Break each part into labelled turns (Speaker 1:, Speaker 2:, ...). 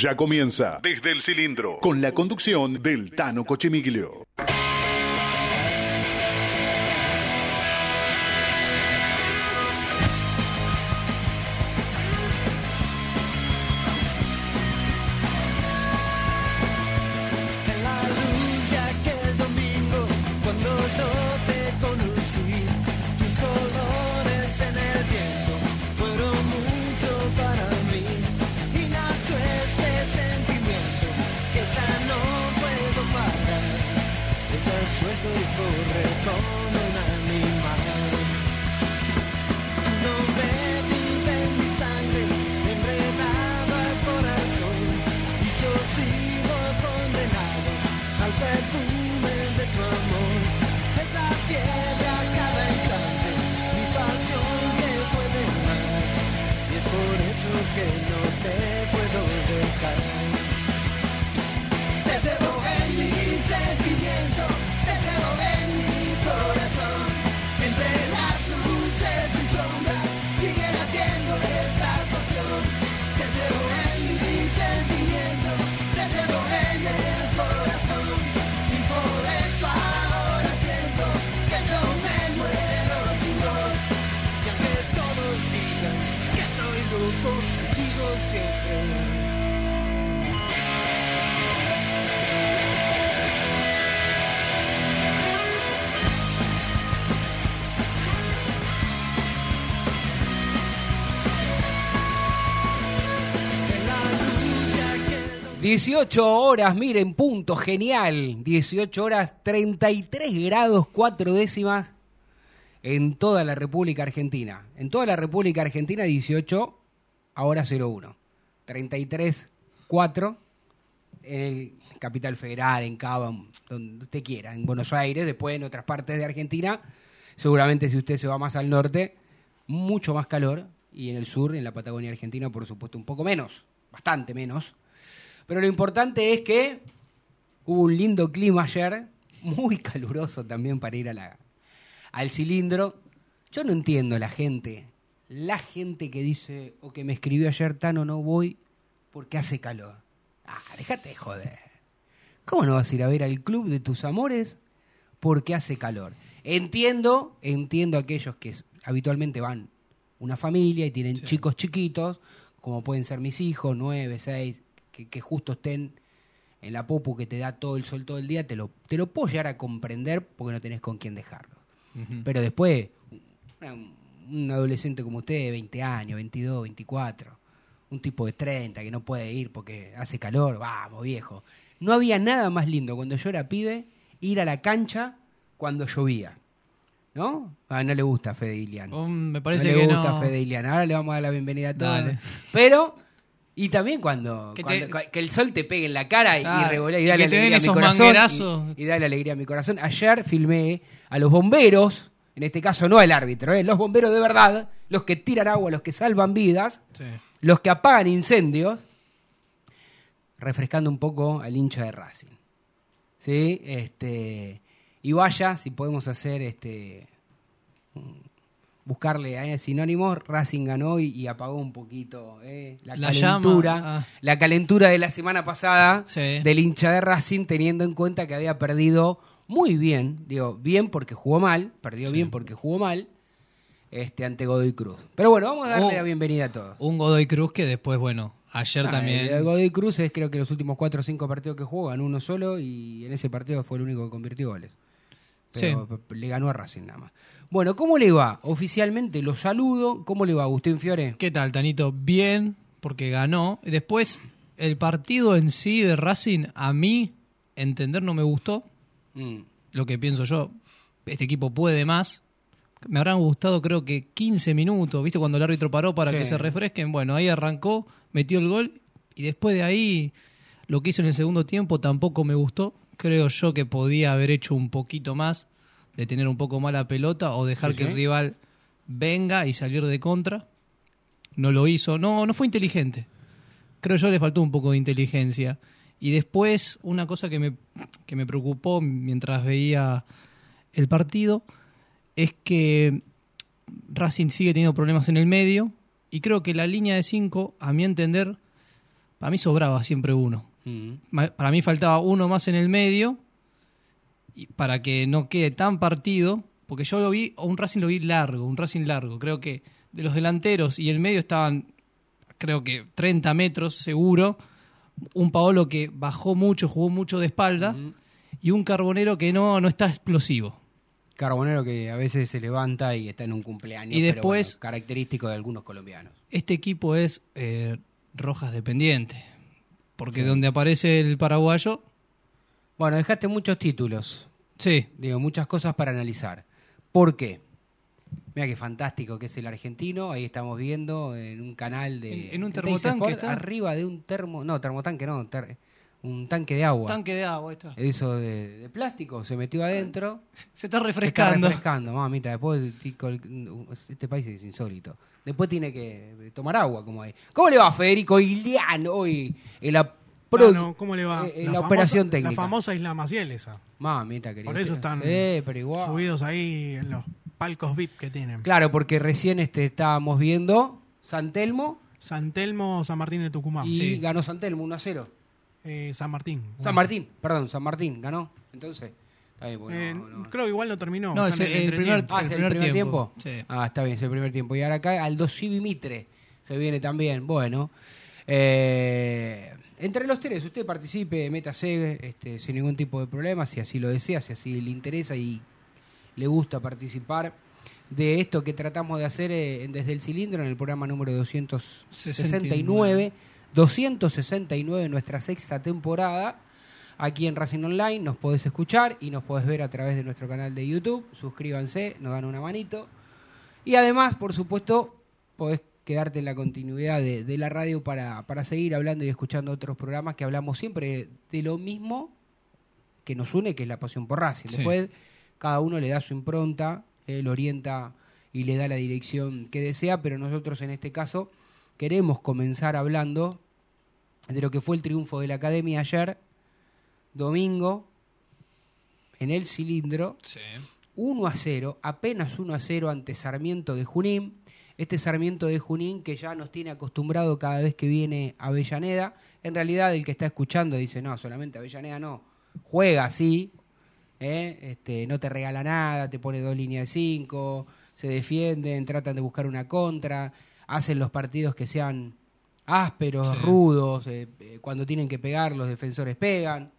Speaker 1: Ya comienza desde el cilindro con la conducción del Tano Cochemiglio.
Speaker 2: 18 horas, miren, punto, genial. 18 horas, 33 grados, 4 décimas en toda la República Argentina. En toda la República Argentina, 18, ahora 01. 33, 4 en el Capital Federal, en Cava, donde usted quiera, en Buenos Aires, después en otras partes de Argentina. Seguramente si usted se va más al norte, mucho más calor. Y en el sur, en la Patagonia Argentina, por supuesto, un poco menos, bastante menos. Pero lo importante es que hubo un lindo clima ayer, muy caluroso también para ir a la, al cilindro. Yo no entiendo la gente, la gente que dice o que me escribió ayer, Tano, no voy porque hace calor. Ah, déjate de joder. ¿Cómo no vas a ir a ver al club de tus amores porque hace calor? Entiendo, entiendo a aquellos que habitualmente van una familia y tienen chicos chiquitos, como pueden ser mis hijos, nueve, seis, que, que justo estén en la popu que te da todo el sol todo el día, te lo, te lo puedo llegar a comprender porque no tenés con quién dejarlo. Pero después, una- un adolescente como usted, de 20 años, 22, 24, un tipo de 30 que no puede ir porque hace calor, vamos, viejo. No había nada más lindo cuando yo era pibe ir a la cancha cuando llovía. ¿No? Ah, no le gusta a Fede Ilian.
Speaker 3: Oh, me parece
Speaker 2: no le
Speaker 3: que
Speaker 2: gusta
Speaker 3: no.
Speaker 2: Fede Ilian. Ahora le vamos a dar la bienvenida a todos.
Speaker 3: Dale.
Speaker 2: Pero, y también cuando,
Speaker 3: Que
Speaker 2: cuando-
Speaker 3: te-
Speaker 2: que el sol te pegue en la cara y,
Speaker 3: Claro,
Speaker 2: y revolea y
Speaker 3: y
Speaker 2: da la
Speaker 3: que te den
Speaker 2: alegría a mi corazón. Y, y da la alegría a mi corazón. Ayer filmé a los bomberos, en este caso no el árbitro, ¿eh? los bomberos de verdad, los que tiran agua, los que salvan vidas,
Speaker 3: Sí.
Speaker 2: los que apagan incendios, refrescando un poco al hincha de Racing. ¿Sí? Este, y vaya, si podemos hacer este buscarle a sinónimos, Racing ganó y, y apagó un poquito eh, la,
Speaker 3: La
Speaker 2: calentura,
Speaker 3: ah.
Speaker 2: la calentura de la semana pasada
Speaker 3: Sí.
Speaker 2: del hincha de Racing, teniendo en cuenta que había perdido muy bien, digo, bien porque jugó mal, perdió bien porque jugó mal, este ante Godoy Cruz. Pero bueno, vamos a darle
Speaker 3: Oh.
Speaker 2: la bienvenida a todos.
Speaker 3: Un Godoy Cruz que después, bueno, ayer
Speaker 2: Ah,
Speaker 3: también.
Speaker 2: el Godoy Cruz es creo que los últimos cuatro o cinco partidos que jugó ganó uno solo y en ese partido fue el único que convirtió goles. Pero le ganó a Racing nada más. Bueno, ¿cómo le va? Oficialmente lo saludo. ¿Cómo le va, Agustín Fiore?
Speaker 3: ¿Qué tal, Tanito? Bien, porque ganó. Después, el partido en sí de Racing, a mí, entender, no me gustó.
Speaker 2: Mm.
Speaker 3: Lo que pienso yo, este equipo puede más. Me habrán gustado, creo que 15 minutos, ¿viste? Cuando el árbitro paró para
Speaker 2: Sí.
Speaker 3: que se refresquen. Bueno, ahí arrancó, metió el gol. Y después de ahí, lo que hizo en el segundo tiempo tampoco me gustó. Creo yo que podía haber hecho un poquito más, de tener un poco más la pelota o dejar
Speaker 2: Sí,
Speaker 3: que el rival venga y salir de contra. No lo hizo. No, no fue inteligente. Creo yo le faltó un poco de inteligencia. Y después, una cosa que me, que me preocupó mientras veía el partido es que Racing sigue teniendo problemas en el medio y creo que la línea de 5, a mi entender, para mí sobraba siempre uno.
Speaker 2: Mm.
Speaker 3: Para mí faltaba uno más en el medio y para que no quede tan partido, porque yo lo vi, un Racing lo vi largo, un Racing largo. Creo que de los delanteros y el medio estaban, creo que 30 metros seguro. Un Paolo que bajó mucho, jugó mucho de espalda. Y un Carbonero que no, no está explosivo.
Speaker 2: Carbonero que a veces se levanta y está en un cumpleaños.
Speaker 3: Y
Speaker 2: pero
Speaker 3: después-
Speaker 2: bueno, característico de algunos colombianos.
Speaker 3: Este equipo es eh, Rojas dependiente. Porque donde aparece el paraguayo,
Speaker 2: Bueno, dejaste muchos títulos.
Speaker 3: Sí,
Speaker 2: Digo, muchas cosas para analizar. ¿Por qué? Mira qué fantástico que es el argentino. Ahí estamos viendo en un canal de.
Speaker 3: En- en un termotanque está.
Speaker 2: Arriba de un termo. No, termotanque no. ter- un tanque de agua.
Speaker 3: tanque de agua. ahí está.
Speaker 2: Eso de, de plástico. Se metió adentro.
Speaker 3: Se está
Speaker 2: Se Está
Speaker 3: refrescando.
Speaker 2: refrescando, mamita. Después, este país es insólito. Después tiene que tomar agua, como ahí. ¿Cómo le va Federico Iliano hoy en la, pro-
Speaker 4: Ah, no, ¿Cómo le va?
Speaker 2: eh, en la,
Speaker 4: famosa-
Speaker 2: operación técnica?
Speaker 4: La famosa Isla Maciel esa.
Speaker 2: Mamita querida.
Speaker 4: Por eso están
Speaker 2: Sí, pero igual.
Speaker 4: subidos ahí en los palcos VIP que tienen.
Speaker 2: Claro, porque recién este, estábamos viendo San Telmo
Speaker 4: San Telmo, San Martín de Tucumán.
Speaker 2: y
Speaker 3: sí.
Speaker 2: ganó San Telmo 1 a 0.
Speaker 4: Eh, San Martín.
Speaker 2: San Martín, perdón, San Martín ganó. Entonces, está bien, porque
Speaker 4: Eh,
Speaker 2: no- no-
Speaker 4: Creo que igual no terminó.
Speaker 3: No,
Speaker 4: está
Speaker 3: es el
Speaker 4: entretiempo.
Speaker 3: primer-
Speaker 2: Ah, es el
Speaker 3: primer
Speaker 2: primer tiempo.
Speaker 3: tiempo. Sí.
Speaker 2: Ah, está bien, es el primer tiempo. Y ahora acá Aldo Civi Mitre se viene también. Bueno, eh, entre los tres, usted participe, métase este, sin ningún tipo de problema, si así lo desea, si así le interesa y le gusta participar de esto que tratamos de hacer eh, desde el cilindro en el programa número 269, 269 nuestra sexta temporada. Aquí en Racing Online nos podés escuchar y nos podés ver a través de nuestro canal de YouTube. Suscríbanse, nos dan una manito. Y además, por supuesto, podés quedarte en la continuidad de, de la radio para, para seguir hablando y escuchando otros programas que hablamos siempre de lo mismo que nos une, que es la pasión por Racing.
Speaker 3: Sí.
Speaker 2: Después, cada uno le da su impronta, él orienta y le da la dirección que desea, pero nosotros en este caso queremos comenzar hablando de lo que fue el triunfo de la Academia ayer, domingo, en el cilindro, 1 a 0, apenas 1 a 0 ante Sarmiento de Junín. Este Sarmiento de Junín que ya nos tiene acostumbrado cada vez que viene a Avellaneda. En realidad el que está escuchando dice, no, solamente Avellaneda no. Juega así, ¿eh? este, no te regala nada, te pone dos líneas de cinco, se defienden, tratan de buscar una contra, hacen los partidos que sean ásperos,
Speaker 3: Sí.
Speaker 2: rudos, eh, eh, cuando tienen que pegar los defensores pegan,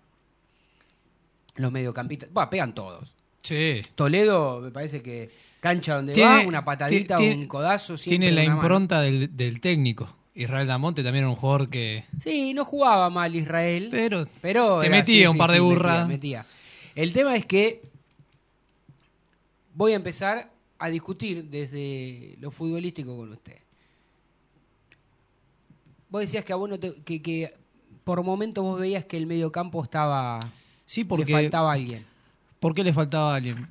Speaker 2: los mediocampistas, bueno, pegan todos.
Speaker 3: Sí.
Speaker 2: Toledo, me parece que cancha donde
Speaker 3: Tiene-
Speaker 2: va, una patadita,
Speaker 3: ti-
Speaker 2: un codazo,
Speaker 3: Tiene la impronta del, del técnico. Israel Damonte también era un jugador que.
Speaker 2: Sí, no jugaba mal Israel,
Speaker 3: Pero
Speaker 2: pero
Speaker 3: te
Speaker 2: era-
Speaker 3: metía
Speaker 2: sí,
Speaker 3: un
Speaker 2: sí,
Speaker 3: par de burras.
Speaker 2: metía, metía. El tema es que voy a empezar a discutir desde lo futbolístico con usted. Vos decías que a vos no te- que, que por momentos vos veías que el mediocampo estaba
Speaker 3: Sí,
Speaker 2: le
Speaker 3: porque.
Speaker 2: faltaba alguien.
Speaker 3: ¿Por qué le faltaba a alguien?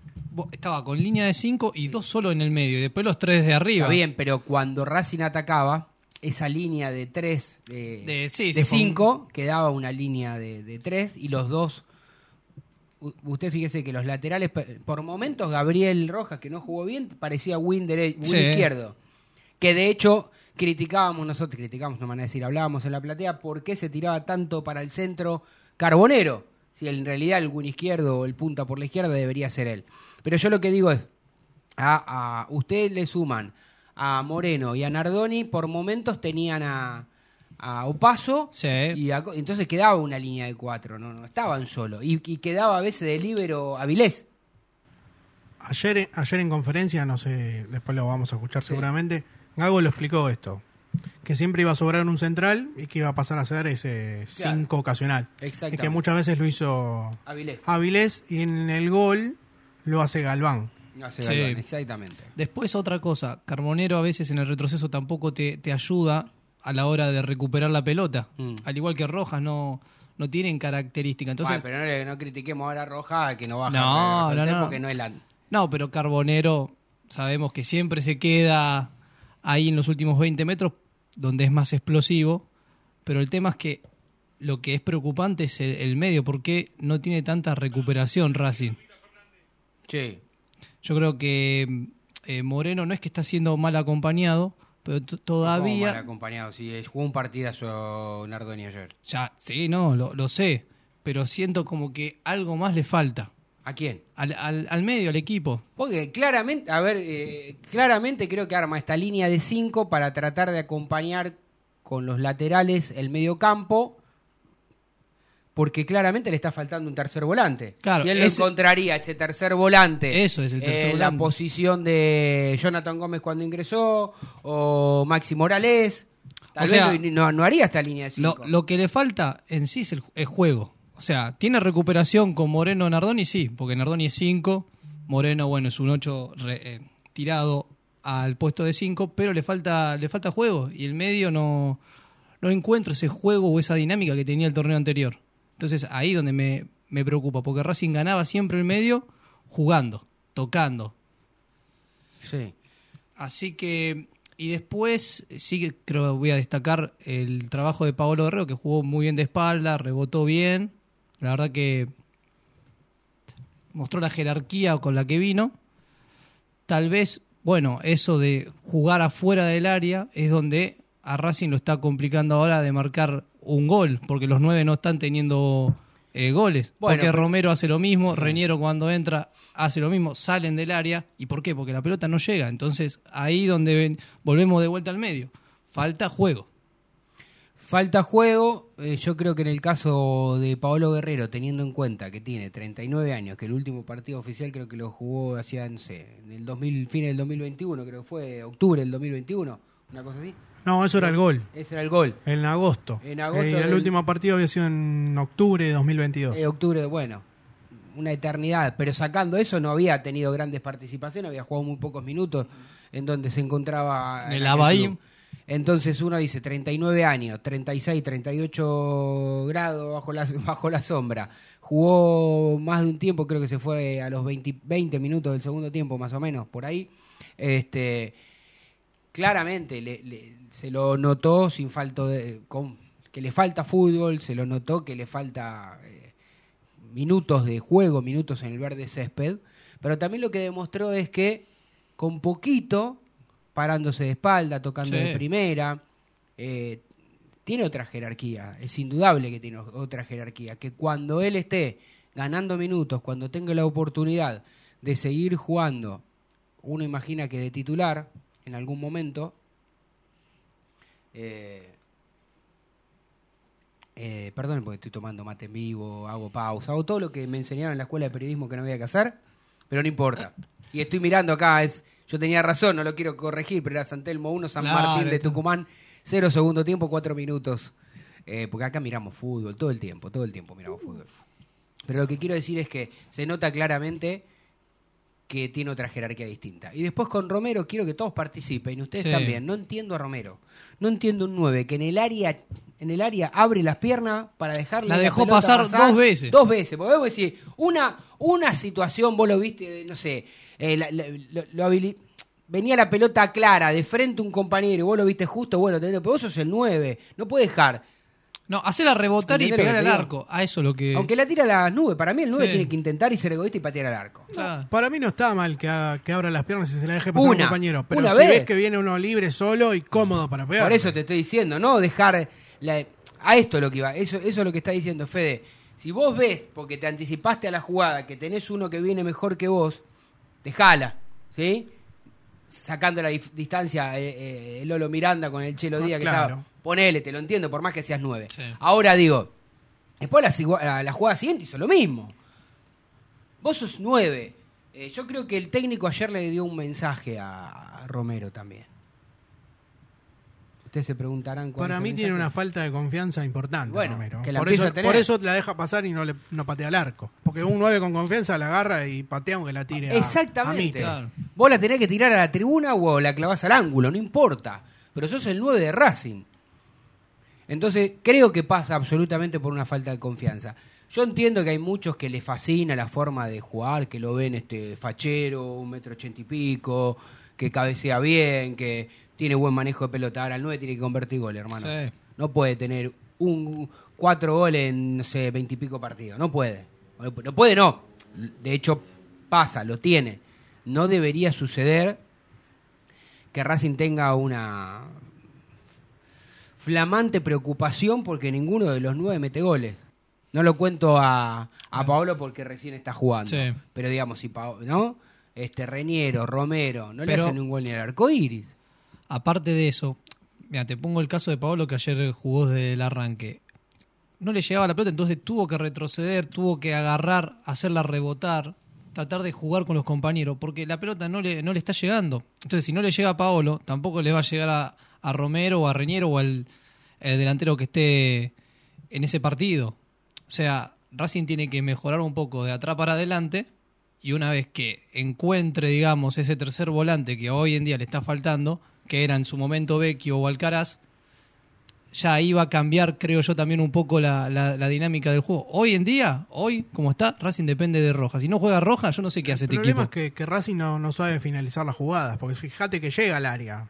Speaker 3: Estaba con línea de 5 y dos solo en el medio. Y después los tres de arriba.
Speaker 2: Está bien, pero cuando Racing atacaba, esa línea de tres, de,
Speaker 3: De- sí,
Speaker 2: de
Speaker 3: se
Speaker 2: cinco, quedaba una línea de, de tres y los dos. Usted fíjese que los laterales, por momentos, Gabriel Rojas, que no jugó bien, parecía win, dere- win
Speaker 3: Sí.
Speaker 2: izquierdo. Que de hecho criticábamos nosotros, criticábamos, no me van a decir, hablábamos en la platea, por qué se tiraba tanto para el centro Carbonero. Si en realidad el win izquierdo o el punta por la izquierda debería ser él. Pero yo lo que digo es, a, a ustedes le suman a Moreno y a Nardoni, por momentos tenían a, a Opaso
Speaker 3: Sí.
Speaker 2: y a entonces quedaba una línea de cuatro, no, no estaban solo. Y, y quedaba a veces de líbero Avilés.
Speaker 4: Ayer, ayer en conferencia, no sé, después lo vamos a escuchar seguramente, Gago lo explicó esto. Que siempre iba a sobrar un central y que iba a pasar a ser ese
Speaker 2: Claro.
Speaker 4: 5 ocasional. Y
Speaker 2: Exactamente.
Speaker 4: que muchas veces lo hizo
Speaker 2: Avilés.
Speaker 4: Avilés y en el gol lo hace Galván.
Speaker 2: No sé,
Speaker 3: Sí.
Speaker 2: Galván, exactamente.
Speaker 3: Después otra cosa, Carbonero a veces en el retroceso tampoco te, te ayuda a la hora de recuperar la pelota.
Speaker 2: Mm.
Speaker 3: Al igual que Rojas no, no tienen característica. Entonces,
Speaker 2: Bueno, pero no, critiquemos ahora a Roja que no baja
Speaker 3: No, no, no.
Speaker 2: porque no es la...
Speaker 3: no, pero Carbonero sabemos que siempre se queda ahí en los últimos 20 metros donde es más explosivo. Pero el tema es que lo que es preocupante es el, el medio, porque no tiene tanta recuperación Racing.
Speaker 2: Sí.
Speaker 3: Yo creo que eh, Moreno no es que está siendo mal acompañado, pero t-
Speaker 2: ¿Cómo mal
Speaker 3: todavía...
Speaker 2: acompañado, sí, eh, jugó un partidazo Nardoni ayer.
Speaker 3: Ya, sí, no, lo, lo sé, pero siento como que algo más le falta.
Speaker 2: ¿A quién?
Speaker 3: Al, al, al medio, al equipo.
Speaker 2: Porque claramente, a ver, eh, claramente creo que arma esta línea de 5 para tratar de acompañar con los laterales el medio campo, porque claramente le está faltando un tercer volante.
Speaker 3: Claro,
Speaker 2: si él
Speaker 3: ese-
Speaker 2: lo encontraría, ese tercer volante,
Speaker 3: Eso es el tercer
Speaker 2: en la
Speaker 3: volante.
Speaker 2: posición de Jonathan Gómez cuando ingresó, o Maxi Morales, tal
Speaker 3: O
Speaker 2: vez
Speaker 3: sea,
Speaker 2: no, no- haría esta línea de
Speaker 3: Lo,
Speaker 2: 5.
Speaker 3: lo que le falta en sí es el, el juego. O sea, tiene recuperación con Moreno Nardoni, sí, porque Nardoni es 5, Moreno, bueno, es un 8 tirado al puesto de 5, pero le falta, le falta juego y el medio no, no encuentro ese juego o esa dinámica que tenía el torneo anterior. Entonces ahí donde me, me preocupa, porque Racing ganaba siempre el medio jugando, tocando,
Speaker 2: Sí.
Speaker 3: Así que, y después sí que creo que voy a destacar el trabajo de Paolo Guerrero, que jugó muy bien de espalda, rebotó bien. La verdad que mostró la jerarquía con la que vino. Tal vez, bueno, eso de jugar afuera del área es donde a Racing lo está complicando ahora de marcar un gol, porque los nueve no están teniendo eh, goles.
Speaker 2: Bueno,
Speaker 3: porque Romero hace lo mismo, Reñero cuando entra hace lo mismo, salen del área. ¿Y por qué? Porque la pelota no llega. Entonces ahí donde ven- volvemos de vuelta al medio. Falta juego.
Speaker 2: Falta juego, eh, yo creo que en el caso de Paolo Guerrero, teniendo en cuenta que tiene 39 años, que el último partido oficial creo que lo jugó hacia, no sé, en el 2000, fin del 2021, creo que fue octubre del 2021, una cosa así.
Speaker 4: No, eso era el gol.
Speaker 2: Ese era el gol.
Speaker 4: En agosto.
Speaker 2: En agosto
Speaker 4: Eh, y el
Speaker 2: del-
Speaker 4: último partido había sido en octubre de 2022.
Speaker 2: Eh, octubre, bueno, una eternidad, pero sacando eso no había tenido grandes participaciones, había jugado muy pocos minutos en donde se encontraba
Speaker 3: En el Abaí.
Speaker 2: Entonces uno dice 39 años, 36, 38 grados bajo la, bajo la sombra. Jugó más de un tiempo, creo que se fue a los 20, 20 minutos del segundo tiempo más o menos, por ahí. Este, claramente se lo notó sin falto de, con- que le falta fútbol, se lo notó que le falta eh, minutos de juego, minutos en el verde césped, pero también lo que demostró es que con poquito, parándose de espalda, tocando
Speaker 3: Sí.
Speaker 2: de primera, eh, tiene otra jerarquía, es indudable que tiene otra jerarquía, que cuando él esté ganando minutos, cuando tenga la oportunidad de seguir jugando, uno imagina que de titular en algún momento, eh, eh, perdón porque estoy tomando mate en vivo, hago pausa, hago todo lo que me enseñaron en la escuela de periodismo que no había que hacer, pero no importa. Y estoy mirando acá, es, yo tenía razón, no lo quiero corregir, pero era San Telmo 1, San
Speaker 3: Claro,
Speaker 2: Martín de Tucumán, 0 segundo tiempo, 4 minutos. Eh, porque acá miramos fútbol, todo el tiempo, todo el tiempo miramos fútbol. Pero lo que quiero decir es que se nota claramente que tiene otra jerarquía distinta. Y después con Romero quiero que todos participen, y ustedes
Speaker 3: Sí.
Speaker 2: también. No entiendo a Romero. No entiendo un 9 que en el área en el área abre las piernas para dejarle
Speaker 3: La dejó
Speaker 2: pelota
Speaker 3: pasar dos veces.
Speaker 2: Dos veces. Porque vos decís, una, una situación, vos lo viste, no sé, eh, la- la- lo- lo habili- venía la pelota clara, de frente a un compañero, y vos lo viste justo, bueno, pero vos sos el 9, no puede dejar.
Speaker 3: No, hacerla rebotar y
Speaker 2: ¿Entendés lo
Speaker 3: pegar al arco. A eso lo que.
Speaker 2: Aunque la tira a las nubes, para mí el 9
Speaker 3: Sí.
Speaker 2: tiene que intentar y ser egoísta y patear al arco.
Speaker 4: Para mí no está mal que, haga- que abra las piernas y se la deje pasar a
Speaker 2: Una,
Speaker 4: un compañero. Pero
Speaker 2: una
Speaker 4: si
Speaker 2: vez.
Speaker 4: ves que viene uno libre, solo y cómodo para pegar.
Speaker 2: Por eso te estoy diciendo, no dejar la- a esto es lo que iba, eso, eso es lo que está diciendo Fede. Si vos ves, porque te anticipaste a la jugada, que tenés uno que viene mejor que vos, dejala, ¿sí? Sacando la distancia eh, eh, el Lolo Miranda con el Chelo
Speaker 4: Ah,
Speaker 2: Díaz que
Speaker 4: claro.
Speaker 2: estaba. Ponele, te lo entiendo, por más que seas nueve.
Speaker 3: Sí.
Speaker 2: Ahora digo, después la, la, la jugada siguiente hizo lo mismo. Vos sos nueve. Eh, yo creo que el técnico ayer le dio un mensaje a, a Romero también. Ustedes se preguntarán cuál
Speaker 4: Para
Speaker 2: es el
Speaker 4: mí tiene una falta de confianza importante,
Speaker 2: Bueno,
Speaker 4: Romero.
Speaker 2: que la
Speaker 4: por, eso,
Speaker 2: a tener.
Speaker 4: por eso la deja pasar y no le no patea al arco. Porque un 9 con confianza la agarra y patea aunque la tire a- a
Speaker 2: Exactamente.
Speaker 4: Mitre.
Speaker 3: Claro.
Speaker 2: Vos la tenés que tirar a la tribuna o la clavás al ángulo, no importa. Pero sos el 9 de Racing. Entonces, creo que pasa absolutamente por una falta de confianza. Yo entiendo que hay muchos que les fascina la forma de jugar, que lo ven este fachero, un metro ochenta y pico, que cabecea bien, que tiene buen manejo de pelota. Ahora el 9 tiene que convertir goles, hermano.
Speaker 3: Sí.
Speaker 2: No puede tener un cuatro goles en, no sé, veintipico partidos. No puede. No puede, no. De hecho, pasa, lo tiene. No debería suceder que Racing tenga una flamante preocupación porque ninguno de los nueve mete goles. No lo cuento a, a Paolo porque recién está jugando.
Speaker 3: Sí.
Speaker 2: Pero digamos, si Paolo, ¿no? Este Reñero, Romero, no le hacen un gol ni al arco iris.
Speaker 3: Aparte de eso, mira, te pongo el caso de Paolo que ayer jugó desde el arranque. No le llegaba la pelota, entonces tuvo que retroceder, tuvo que agarrar, hacerla rebotar, tratar de jugar con los compañeros, porque la pelota no le, no le está llegando. Entonces, si no le llega a Paolo, tampoco le va a llegar a, Romero o a Reñero o al el delantero que esté en ese partido. O sea, Racing tiene que mejorar un poco de atrás para adelante y una vez que encuentre, digamos, ese tercer volante que hoy en día le está faltando, que era en su momento Vecchio o Alcaraz, ya va a cambiar, creo yo, también un poco la, la- la dinámica del juego. Hoy en día, hoy, como está, Racing depende de Roja. Si no juega Roja, yo no sé qué hace
Speaker 4: El
Speaker 3: este
Speaker 4: problema
Speaker 3: equipo.
Speaker 4: es que, que Racing no, no sabe finalizar las jugadas, porque fíjate que llega al área.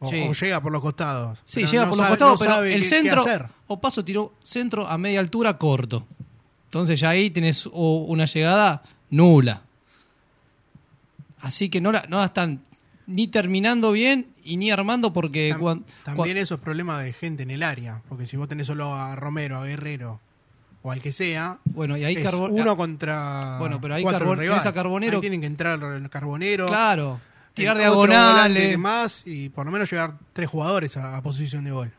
Speaker 4: O,
Speaker 2: Sí.
Speaker 4: o llega por los costados.
Speaker 3: Sí,
Speaker 4: pero
Speaker 3: llega
Speaker 4: no
Speaker 3: por los
Speaker 4: sabe-
Speaker 3: costados,
Speaker 4: no
Speaker 3: pero
Speaker 4: sabe
Speaker 3: el
Speaker 4: qué- qué
Speaker 3: centro,
Speaker 4: hacer.
Speaker 3: o paso tiró centro a media altura corto. Entonces ya ahí tenés una llegada nula. Así que no la, no la están ni terminando bien y ni armando porque
Speaker 4: Tam-
Speaker 3: cuan-
Speaker 4: También
Speaker 3: cua-
Speaker 4: eso es problema de gente en el área, porque si vos tenés solo a Romero, a Guerrero o al que sea,
Speaker 3: bueno, y ahí
Speaker 4: es
Speaker 3: Carbo-
Speaker 4: uno contra
Speaker 3: Bueno, pero ahí
Speaker 4: cuatro
Speaker 3: Carbon-
Speaker 4: rivales.
Speaker 3: tenés a Carbonero-
Speaker 4: Ahí tienen que entrar el Carbonero.
Speaker 3: Claro, tirar diagonales.
Speaker 4: más y por lo menos llegar tres jugadores a, a posición de gol.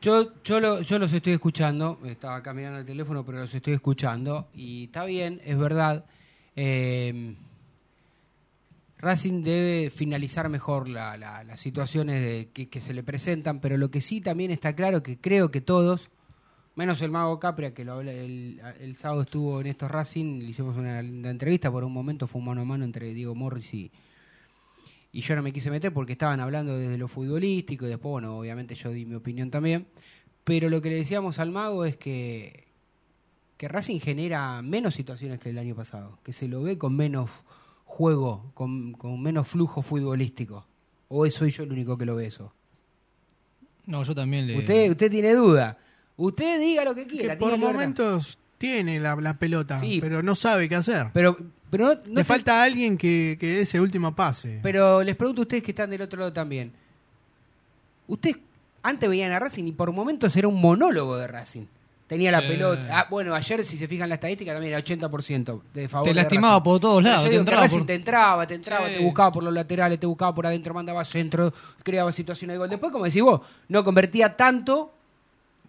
Speaker 2: Yo, yo, lo- yo los estoy escuchando, estaba acá mirando el teléfono, pero los estoy escuchando y está bien, es verdad. eh, Racing debe finalizar mejor la- la- las situaciones de- que, se le presentan, pero lo que sí también está claro que creo que todos, menos el mago Capria, que lo habla- el, el sábado estuvo en estos Racing, le hicimos una linda entrevista, por un momento fue un mano a mano entre Diego Morris y, y yo no me quise meter porque estaban hablando desde lo futbolístico y después, bueno, obviamente yo di mi opinión también. Pero lo que le decíamos al mago es que, que Racing genera menos situaciones que el año pasado, que se lo ve con menos juego, con, con menos flujo futbolístico. ¿O soy yo el único que lo ve eso?
Speaker 3: No, yo también le.
Speaker 2: Usted, usted tiene duda. Usted diga lo que
Speaker 4: Que
Speaker 2: quiera.
Speaker 4: por
Speaker 2: tiene
Speaker 4: momentos tiene la, la pelota,
Speaker 2: Sí.
Speaker 4: pero no sabe qué hacer.
Speaker 2: Pero, pero no, no
Speaker 4: Le
Speaker 2: se-
Speaker 4: falta alguien que, que dé ese último pase.
Speaker 2: Pero les pregunto a ustedes que están del otro lado también. Ustedes antes veían a Racing y por momentos era un monólogo de Racing. Tenía la
Speaker 3: Sí.
Speaker 2: pelota. Ah, bueno, ayer si se fijan la estadística también era 80% de favor.
Speaker 3: Te lastimaba por todos lados, te
Speaker 2: digo
Speaker 3: entraba por-
Speaker 2: te entraba, te entraba,
Speaker 3: Sí.
Speaker 2: te buscaba por los laterales, te buscaba por adentro, mandaba centro, creaba situaciones de gol. Después, como decís vos, no convertía tanto,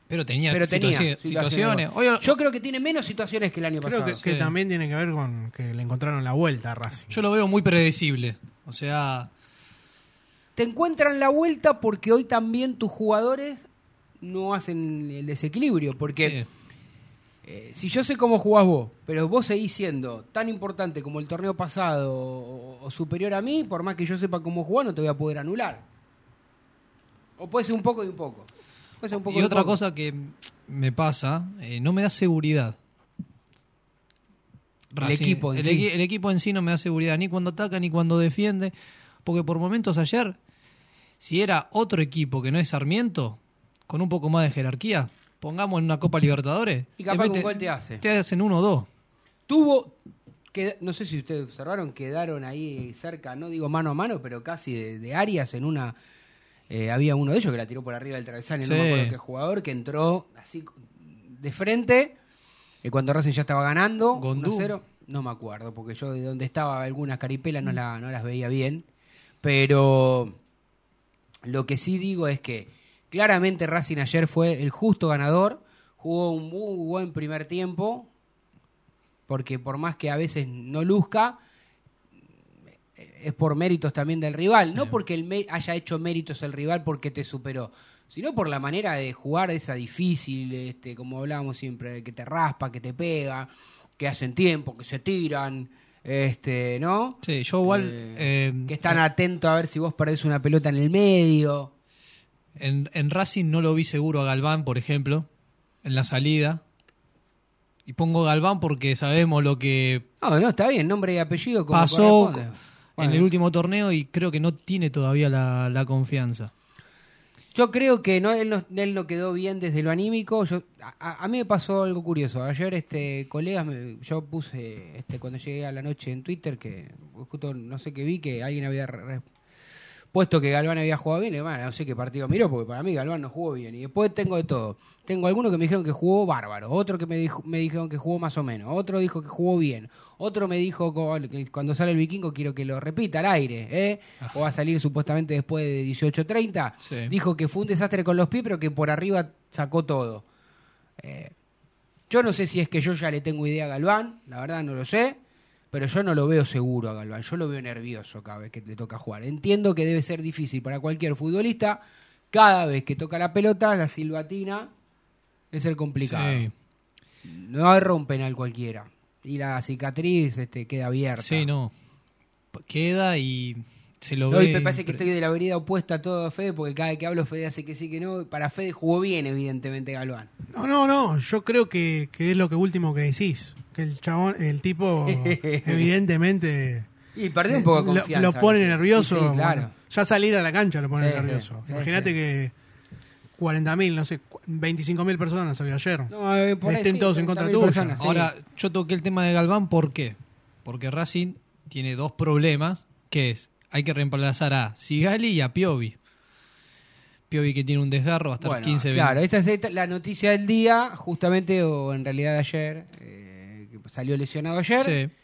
Speaker 3: Pero tenía,
Speaker 2: pero tenía
Speaker 3: situaciones.
Speaker 2: yo creo que tiene menos situaciones que el año
Speaker 4: Creo
Speaker 2: pasado.
Speaker 4: que, que
Speaker 3: sí.
Speaker 4: también tiene que ver con que le encontraron la vuelta a Racing.
Speaker 3: yo lo veo muy predecible. O sea,
Speaker 2: te encuentran la vuelta porque hoy también tus jugadores no hacen el desequilibrio. Porque
Speaker 3: sí.
Speaker 2: eh, si yo sé cómo jugás vos, pero vos seguís siendo tan importante como el torneo pasado o, o superior a mí, por más que yo sepa cómo jugar, no te voy a poder anular. O puede ser un poco y un poco. Puede ser un poco
Speaker 3: Y otra
Speaker 2: poco.
Speaker 3: cosa que me pasa, eh, no me da seguridad.
Speaker 2: El equipo en
Speaker 3: el,
Speaker 2: sí.
Speaker 3: el equipo en sí no me da seguridad, ni cuando ataca ni cuando defiende. Porque por momentos ayer, si era otro equipo que no es Sarmiento, con un poco más de jerarquía, pongamos en una Copa Libertadores.
Speaker 2: Y capaz que un gol te hace.
Speaker 3: Te hacen uno o dos.
Speaker 2: Tuvo, que, no sé si ustedes observaron, quedaron ahí cerca, no digo mano a mano, pero casi de, de áreas en una... eh, había uno de ellos que la tiró por arriba del travesaño, no me acuerdo qué jugador, que entró así de frente, y cuando Racing ya estaba ganando,
Speaker 3: Gondú.
Speaker 2: 1-0, no me acuerdo, porque yo de donde estaba algunas caripelas no, la- no las veía bien, pero lo que sí digo es que claramente Racing ayer fue el justo ganador, jugó un muy buen primer tiempo, porque por más que a veces no luzca, eh, es por méritos también del rival, no porque el haya hecho méritos el rival porque te superó, sino por la manera de jugar esa difícil, este, como hablábamos siempre, que te raspa, que te pega, que hacen tiempo, que se tiran, este, ¿no?
Speaker 3: Sí, yo igual.
Speaker 2: Eh,
Speaker 3: eh,
Speaker 2: que están atentos a ver si vos perdés una pelota en el medio.
Speaker 3: En, en Racing no lo vi seguro a Galván, por ejemplo, en la salida. Y pongo Galván porque sabemos lo que
Speaker 2: No, no, está bien, nombre y apellido como
Speaker 3: pasó en el último torneo y creo que no tiene todavía la, la confianza.
Speaker 2: Yo creo que no él, no él no quedó bien desde lo anímico. Yo, a, mí me pasó algo curioso. Ayer, este, colegas, me- yo puse, este, cuando llegué a la noche en Twitter, que justo no sé qué vi, que alguien había re- puesto que Galván había jugado bien, "Bueno, no sé qué partido miró, porque para mí Galván no jugó bien. Y después tengo de todo. Tengo algunos que me dijeron que jugó bárbaro, otro que me, dijo, me dijeron que jugó más o menos, otro dijo que jugó bien, otro me dijo que cuando sale el vikingo quiero que lo repita al aire, ¿eh? o va a salir supuestamente después de 18.30.
Speaker 3: Sí.
Speaker 2: Dijo que fue un desastre con los pies, pero que por arriba sacó todo. Eh, yo no sé si es que yo ya le tengo idea a Galván, la verdad no lo sé, pero yo no lo veo seguro a Galván, yo lo veo nervioso cada vez que le toca jugar. Entiendo que debe ser difícil para cualquier futbolista, cada vez que toca la pelota, la silbatina, es ser complicado.
Speaker 3: Sí.
Speaker 2: No agarra un penal cualquiera. Y la cicatriz este, queda abierta.
Speaker 3: Sí, no. Queda y se lo
Speaker 2: Hoy
Speaker 3: ve.
Speaker 2: me parece que estoy de la vereda opuesta a todo Fede, porque cada vez que hablo Fede hace que sí que no. Para Fede jugó bien, evidentemente, Galván.
Speaker 4: No, no, no. Yo creo que, que es lo que último que decís. Que el chabón, el tipo, evidentemente.
Speaker 2: Y perdió un poco de
Speaker 4: lo-
Speaker 2: confianza.
Speaker 4: Lo, pone nervioso.
Speaker 2: Sí, sí, claro.
Speaker 4: Bueno, ya salir a la cancha lo pone
Speaker 2: Sí,
Speaker 4: nervioso.
Speaker 2: sí,
Speaker 4: Imagínate
Speaker 2: sí.
Speaker 4: que 40.000, no sé, 25.000 personas había ayer.
Speaker 2: No, eh,
Speaker 4: Estén
Speaker 2: sí,
Speaker 4: todos en contra
Speaker 2: 30.000
Speaker 4: tuya.
Speaker 2: personas, sí.
Speaker 3: Ahora, yo toqué el tema de Galván, ¿por qué? Porque Racing tiene dos problemas, que es, hay que reemplazar a Sigali y a Piovi. Piovi que tiene un desgarro, va a estar
Speaker 2: Bueno,
Speaker 3: 15, 20.
Speaker 2: claro, esta es esta- la noticia del día, justamente, o en realidad de ayer, eh, salió lesionado ayer.
Speaker 3: Sí.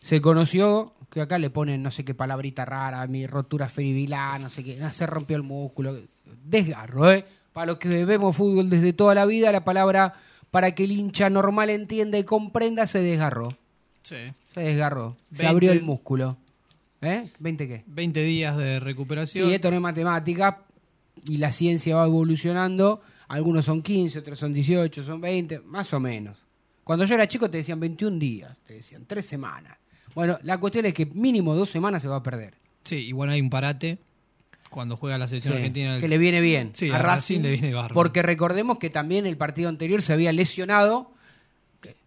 Speaker 2: Se conoció que acá le ponen no sé qué palabrita rara, mi rotura feribilar, no sé qué, no, se rompió el músculo. Desgarro, ¿eh? Para los que vemos fútbol desde toda la vida, la palabra para que el hincha normal entienda y comprenda se desgarró.
Speaker 3: Sí.
Speaker 2: Se desgarró. Se
Speaker 3: 20.
Speaker 2: abrió el músculo. ¿Eh? ¿20 qué?
Speaker 3: 20 días de recuperación.
Speaker 2: Sí, esto no es matemática y la ciencia va evolucionando. Algunos son 15, otros son 18, son 20, más o menos. Cuando yo era chico te decían 21 días, te decían 3 semanas. Bueno, la cuestión es que mínimo dos semanas se va a perder.
Speaker 3: Sí, y bueno, hay un parate cuando juega la selección
Speaker 2: Sí,
Speaker 3: argentina.
Speaker 2: que le viene bien
Speaker 3: Sí,
Speaker 2: a
Speaker 3: a
Speaker 2: Racing,
Speaker 3: Racing le viene bárbaro.
Speaker 2: Porque recordemos que también el partido anterior se había lesionado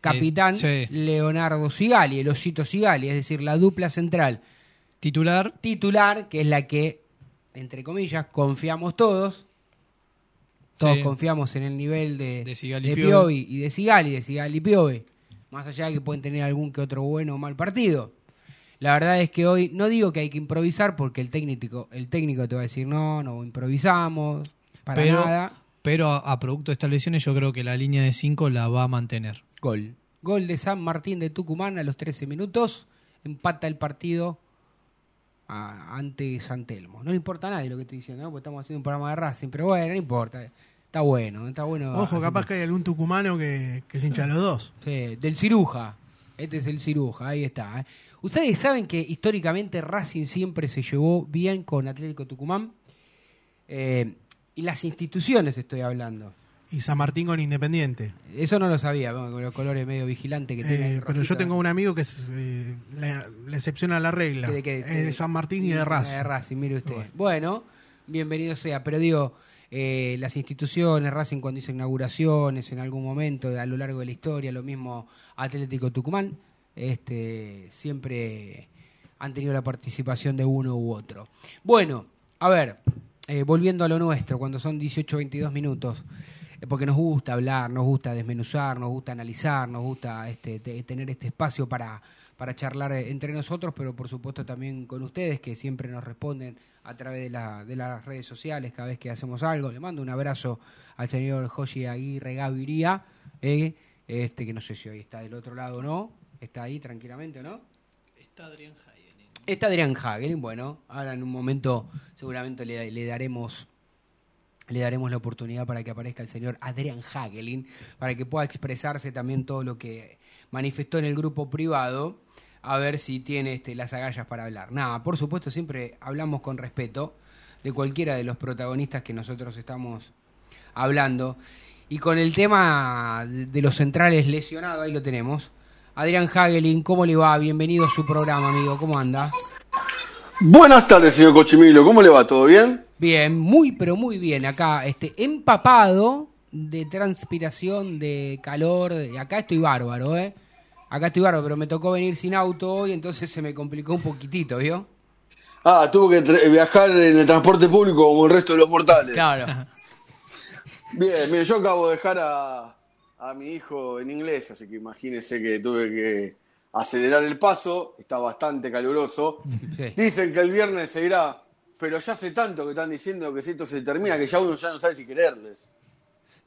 Speaker 2: capitán
Speaker 3: sí.
Speaker 2: Leonardo Sigali, el osito Sigali, es decir, la dupla central
Speaker 3: Titular,
Speaker 2: titular, que es la que, entre comillas, confiamos todos. Todos
Speaker 3: Sí.
Speaker 2: confiamos en el nivel de,
Speaker 3: De Sigali
Speaker 2: de
Speaker 3: Piovi.
Speaker 2: Y de Sigali, de Sigali y Piovi. Más allá de que pueden tener algún que otro bueno o mal partido. La verdad es que hoy no digo que hay que improvisar porque el técnico, el técnico te va a decir no, no improvisamos, para
Speaker 3: pero,
Speaker 2: nada.
Speaker 3: pero a, a producto de estas lesiones yo creo que la línea de 5 la va a mantener.
Speaker 2: Gol. Gol de San Martín de Tucumán a los 13 minutos. Empata el partido a- ante San Telmo. No le importa a nadie lo que estoy diciendo, ¿no? porque estamos haciendo un programa de Racing, pero bueno, no importa. Está bueno, está bueno.
Speaker 4: Ojo, capaz que hay algún tucumano que, que se hincha a los dos.
Speaker 2: Sí, del ciruja. Este es el ciruja, ahí está. ¿eh? Ustedes saben que históricamente Racing siempre se llevó bien con Atlético Tucumán. Eh, y las instituciones estoy hablando.
Speaker 4: Y San Martín con Independiente.
Speaker 2: Eso no lo sabía, con los colores medio vigilantes que tiene.
Speaker 4: Eh,
Speaker 2: ahí
Speaker 4: pero yo tengo un amigo que es, eh, la, la excepción a la regla.
Speaker 2: Que de que-
Speaker 4: es de San Martín y de Racing.
Speaker 2: De Racing, mire usted. Bueno, bienvenido sea. Pero digo, eh, las instituciones, Racing cuando hizo inauguraciones en algún momento a lo largo de la historia, lo mismo Atlético Tucumán, este, siempre han tenido la participación de uno u otro. Bueno, a ver, eh, volviendo a lo nuestro, cuando son 18 22 minutos, eh, porque nos gusta hablar, nos gusta desmenuzar, nos gusta analizar, nos gusta este, te- tener este espacio para, para charlar eh, entre nosotros, pero por supuesto también con ustedes que siempre nos responden a través de, la- de las redes sociales cada vez que hacemos algo. Le mando un abrazo al señor Joshi Aguirre Gaviria, eh, este, que no sé si hoy está del otro lado o no, está ahí tranquilamente o no.
Speaker 3: Está Adrián Hagelin.
Speaker 2: Está Adrián Hagelin, bueno, ahora en un momento seguramente le, le daremos le daremos la oportunidad para que aparezca el señor Adrián Hagelin, para que pueda expresarse también todo lo que manifestó en el grupo privado, a ver si tiene este, las agallas para hablar. Nada, por supuesto siempre hablamos con respeto de cualquiera de los protagonistas que nosotros estamos hablando. Y con el tema de los centrales lesionados, ahí lo tenemos. Adrián Hagelin, ¿cómo le va? Bienvenido a su programa, amigo. ¿Cómo anda?
Speaker 5: Buenas tardes, señor Cochimilo. ¿Cómo le va? ¿Todo bien?
Speaker 2: Bien, muy pero muy bien. Acá, este, empapado de transpiración, de calor. Acá estoy bárbaro, ¿eh? Acá estoy bárbaro, pero me tocó venir sin auto hoy, entonces se me complicó un poquitito, ¿vio?
Speaker 5: Ah, tuvo que viajar en el transporte público como el resto de los mortales.
Speaker 2: Claro.
Speaker 5: Bien, bien, yo acabo de dejar a, a mi hijo en inglés, así que imagínese que tuve que acelerar el paso, está bastante caluroso.
Speaker 2: Sí.
Speaker 5: Dicen que el viernes se irá pero ya hace tanto que están diciendo que esto se termina que ya uno ya no sabe si quererles.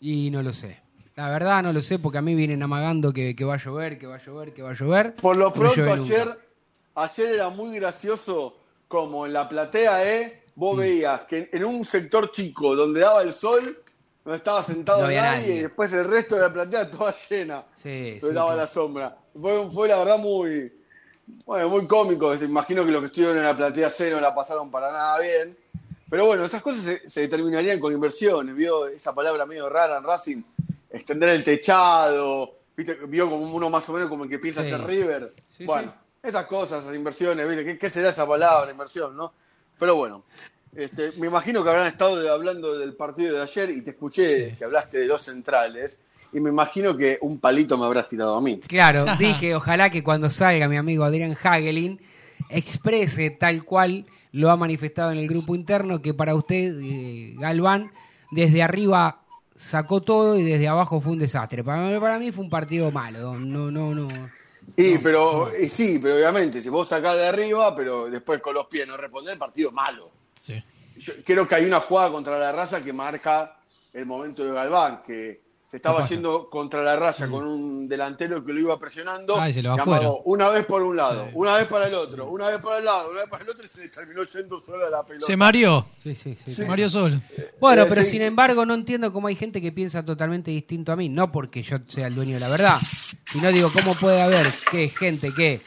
Speaker 2: Y no lo sé. La verdad no lo sé porque a mí vienen amagando que, que va a llover, que va a llover, que va a llover.
Speaker 5: Por lo
Speaker 2: No
Speaker 5: pronto
Speaker 2: nunca.
Speaker 5: ayer, ayer era muy gracioso como en la platea, ¿eh?
Speaker 2: Mm.
Speaker 5: Vos veías que en un sector chico donde daba el sol, no estaba sentado
Speaker 2: No
Speaker 5: nadie,
Speaker 2: nadie.
Speaker 5: y después el resto de la platea toda llena.
Speaker 2: Sí, sí,
Speaker 5: daba
Speaker 2: claro.
Speaker 5: la sombra. Fue, fue la verdad muy, bueno, muy cómico. Imagino que los que estuvieron en la platea C no la pasaron para nada bien. Pero bueno, esas cosas se, se determinarían con inversiones. Vio esa palabra medio rara en Racing, extender el techado. ¿viste? Vio como uno más o menos como el que piensa
Speaker 2: Sí.
Speaker 5: hacer River.
Speaker 2: Sí,
Speaker 5: bueno,
Speaker 2: sí.
Speaker 5: esas cosas, esas inversiones, ¿viste? ¿Qué, qué será esa palabra, inversión, no? Pero bueno, este, me imagino que habrán estado de- hablando del partido de ayer y te escuché
Speaker 3: Sí.
Speaker 5: que hablaste de los centrales. Y me imagino que un palito me habrás tirado a mí.
Speaker 2: Claro, dije, ojalá que cuando salga mi amigo Adrián Hagelin exprese tal cual lo ha manifestado en el grupo interno, que para usted, eh, Galván, desde arriba sacó todo y desde abajo fue un desastre. Para, para mí fue un partido malo. No, no, no.
Speaker 5: Y, pero, y sí, pero obviamente, si vos sacás de arriba, pero después con los pies no respondés, el partido es malo.
Speaker 3: Sí.
Speaker 5: Yo creo que hay una jugada contra la raza que marca el momento de Galván, que se estaba yendo contra la raya con un delantero que lo iba presionando.
Speaker 3: Ah, y se afuera.
Speaker 5: amagó una vez por un lado,
Speaker 3: Sí.
Speaker 5: una vez para el otro, una vez para el lado, una vez para el otro y se le terminó yendo sola la pelota.
Speaker 3: Se mareó.
Speaker 2: Sí, sí, sí.
Speaker 3: Se mareó solo.
Speaker 2: Bueno,
Speaker 5: Eh,
Speaker 2: pero
Speaker 5: sí.
Speaker 2: sin embargo no entiendo cómo hay gente que piensa totalmente distinto a mí. No porque yo sea el dueño de la verdad, sino digo, ¿cómo puede haber que gente que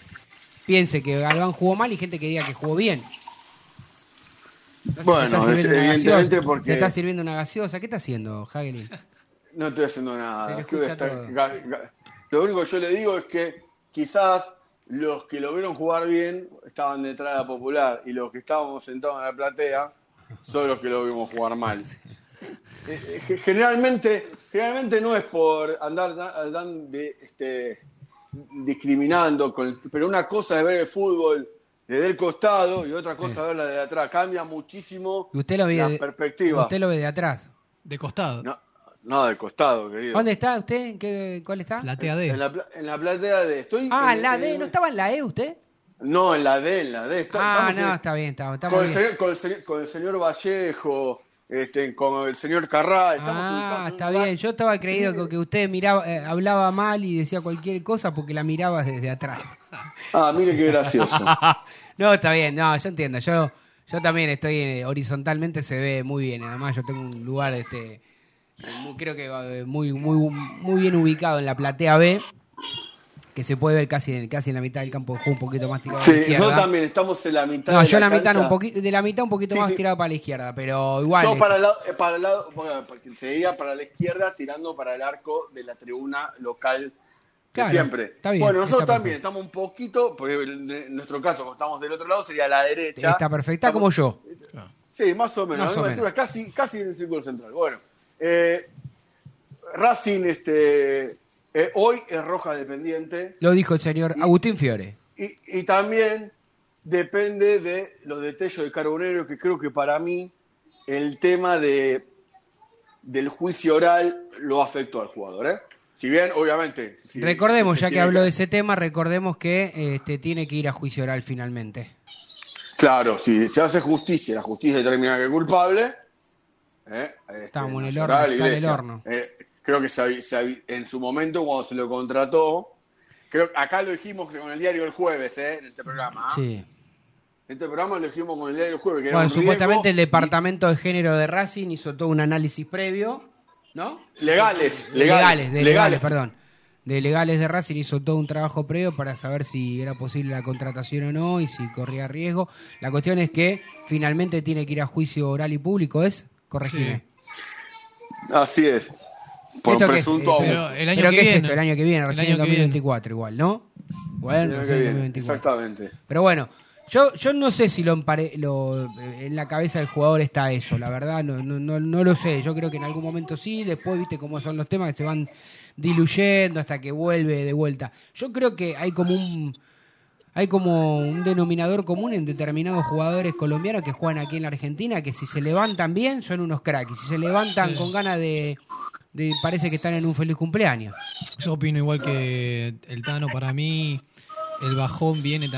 Speaker 2: piense que Galván jugó mal y gente que diga que jugó bien? No sé,
Speaker 5: Bueno,
Speaker 2: ¿se está sirviendo
Speaker 5: es
Speaker 2: una
Speaker 5: evidentemente porque-
Speaker 2: ¿Se está sirviendo una gaseosa? ¿Qué está haciendo, Hagelin?
Speaker 5: No estoy haciendo
Speaker 2: Se
Speaker 5: nada.
Speaker 2: le
Speaker 5: ¿Qué voy a
Speaker 2: escucha
Speaker 5: estar- Lo único que yo le digo es que quizás los que lo vieron jugar bien estaban detrás de la popular y los que estábamos sentados en la platea son los que lo vimos jugar mal. Eh, eh, Generalmente, generalmente no es por andar, andar de, este, discriminando, con- pero una cosa es ver el fútbol desde el costado y otra cosa es verla desde atrás. Cambia muchísimo
Speaker 2: Y usted lo ve
Speaker 5: la
Speaker 2: de,
Speaker 5: perspectiva.
Speaker 2: Usted lo ve de atrás.
Speaker 3: De costado.
Speaker 5: No, no, del costado, querido.
Speaker 2: ¿Dónde está usted? ¿En qué, ¿Cuál está?
Speaker 3: Platea
Speaker 5: En
Speaker 3: D.
Speaker 5: la, pla- en la platea de. Estoy
Speaker 2: Ah,
Speaker 5: en-
Speaker 2: la
Speaker 5: en-
Speaker 2: D. ¿No estaba en la E usted?
Speaker 5: No, en la D, en la D. Está-
Speaker 2: Ah,
Speaker 5: estamos
Speaker 2: no,
Speaker 5: en-
Speaker 2: está bien, está, está
Speaker 5: con, el
Speaker 2: bien.
Speaker 5: señor, con, el señor, con el señor Vallejo, este, con el señor Carral. Estamos ubicados
Speaker 2: Ah,
Speaker 5: en un
Speaker 2: está
Speaker 5: lugar-
Speaker 2: bien. Yo estaba creído que, que usted miraba, eh, hablaba mal y decía cualquier cosa porque la miraba desde atrás.
Speaker 5: Ah, mire qué gracioso.
Speaker 2: no, está bien. No, yo entiendo. Yo, yo también estoy eh, horizontalmente se ve muy bien. Además, yo tengo un lugar, este, eh, muy- creo que eh, muy, muy, muy bien ubicado en la platea B, que se puede ver casi, en- casi en la mitad del campo de juego, un poquito más tirado
Speaker 5: sí,
Speaker 2: la izquierda.
Speaker 5: nosotros también estamos en la mitad.
Speaker 2: No,
Speaker 5: de
Speaker 2: yo la mitad no, un poquito, de la mitad un poquito
Speaker 5: Sí,
Speaker 2: más
Speaker 5: sí.
Speaker 2: tirado para la izquierda, pero igual.
Speaker 5: Yo para el lado, eh, para el lado bueno, porque seguía para la izquierda tirando para el arco de la tribuna local de
Speaker 2: Claro,
Speaker 5: siempre.
Speaker 2: está bien,
Speaker 5: bueno, nosotros también
Speaker 2: perfecto.
Speaker 5: estamos un poquito, porque en nuestro caso, como estamos del otro lado, sería la derecha.
Speaker 2: está perfecta como yo.
Speaker 5: Sí, más o menos.
Speaker 2: Más
Speaker 5: a la
Speaker 2: o
Speaker 5: misma altura, casi, casi en el círculo central. Bueno, eh, Racing este, eh, hoy es roja dependiente
Speaker 2: Lo dijo el señor Agustín Fiore.
Speaker 5: y, y también depende de los detalles de Carbonero, que creo que para mí el tema de, del juicio oral lo afectó al jugador. ¿eh? Si bien, obviamente. si-
Speaker 2: recordemos,
Speaker 5: si
Speaker 2: ya que habló de ese tema, recordemos que este, tiene que ir a juicio oral finalmente.
Speaker 5: Claro, si se hace justicia, la justicia determina que es culpable. ¿Eh? Este,
Speaker 2: Estamos en el horno, está en el
Speaker 5: Iglesia.
Speaker 2: horno.
Speaker 5: Eh, creo que se se en su momento, cuando se lo contrató, creo acá lo dijimos con el diario el jueves, ¿eh? en este programa.
Speaker 2: Sí.
Speaker 5: En este programa lo dijimos con el diario el jueves. Que era
Speaker 2: Bueno,
Speaker 5: un
Speaker 2: supuestamente el departamento de género de Racing hizo todo un análisis previo, ¿no?
Speaker 5: Legales,
Speaker 2: De
Speaker 5: legales,
Speaker 2: de legales, perdón. De legales de Racing hizo todo un trabajo previo para saber si era posible la contratación o no y si corría riesgo. La cuestión es que finalmente tiene que ir a juicio oral y público, ¿es? Corregime.
Speaker 5: Así es. Por
Speaker 2: ¿Esto qué es?
Speaker 5: presunto abuso.
Speaker 3: Pero el año
Speaker 2: ¿Pero
Speaker 3: que
Speaker 2: qué es
Speaker 3: viene.
Speaker 2: esto? El año que viene,
Speaker 3: El
Speaker 2: recién
Speaker 3: año
Speaker 2: en
Speaker 3: que viene.
Speaker 2: 2024 igual, ¿no? Bueno,
Speaker 5: El año que
Speaker 2: recién en
Speaker 5: viene,
Speaker 2: 2024.
Speaker 5: Exactamente.
Speaker 2: Pero bueno, yo, yo no sé si lo, empare- lo en la cabeza del jugador está eso, la verdad, no, no, no, no lo sé. Yo creo que en algún momento sí, después viste cómo son los temas que se van diluyendo hasta que vuelve de vuelta. Yo creo que hay como un hay como un denominador común en determinados jugadores colombianos que juegan aquí en la Argentina, que si se levantan bien son unos cracks, y si se levantan con ganas de, de parece que están en un feliz cumpleaños.
Speaker 3: Yo opino igual que el Tano. Para mí, el bajón viene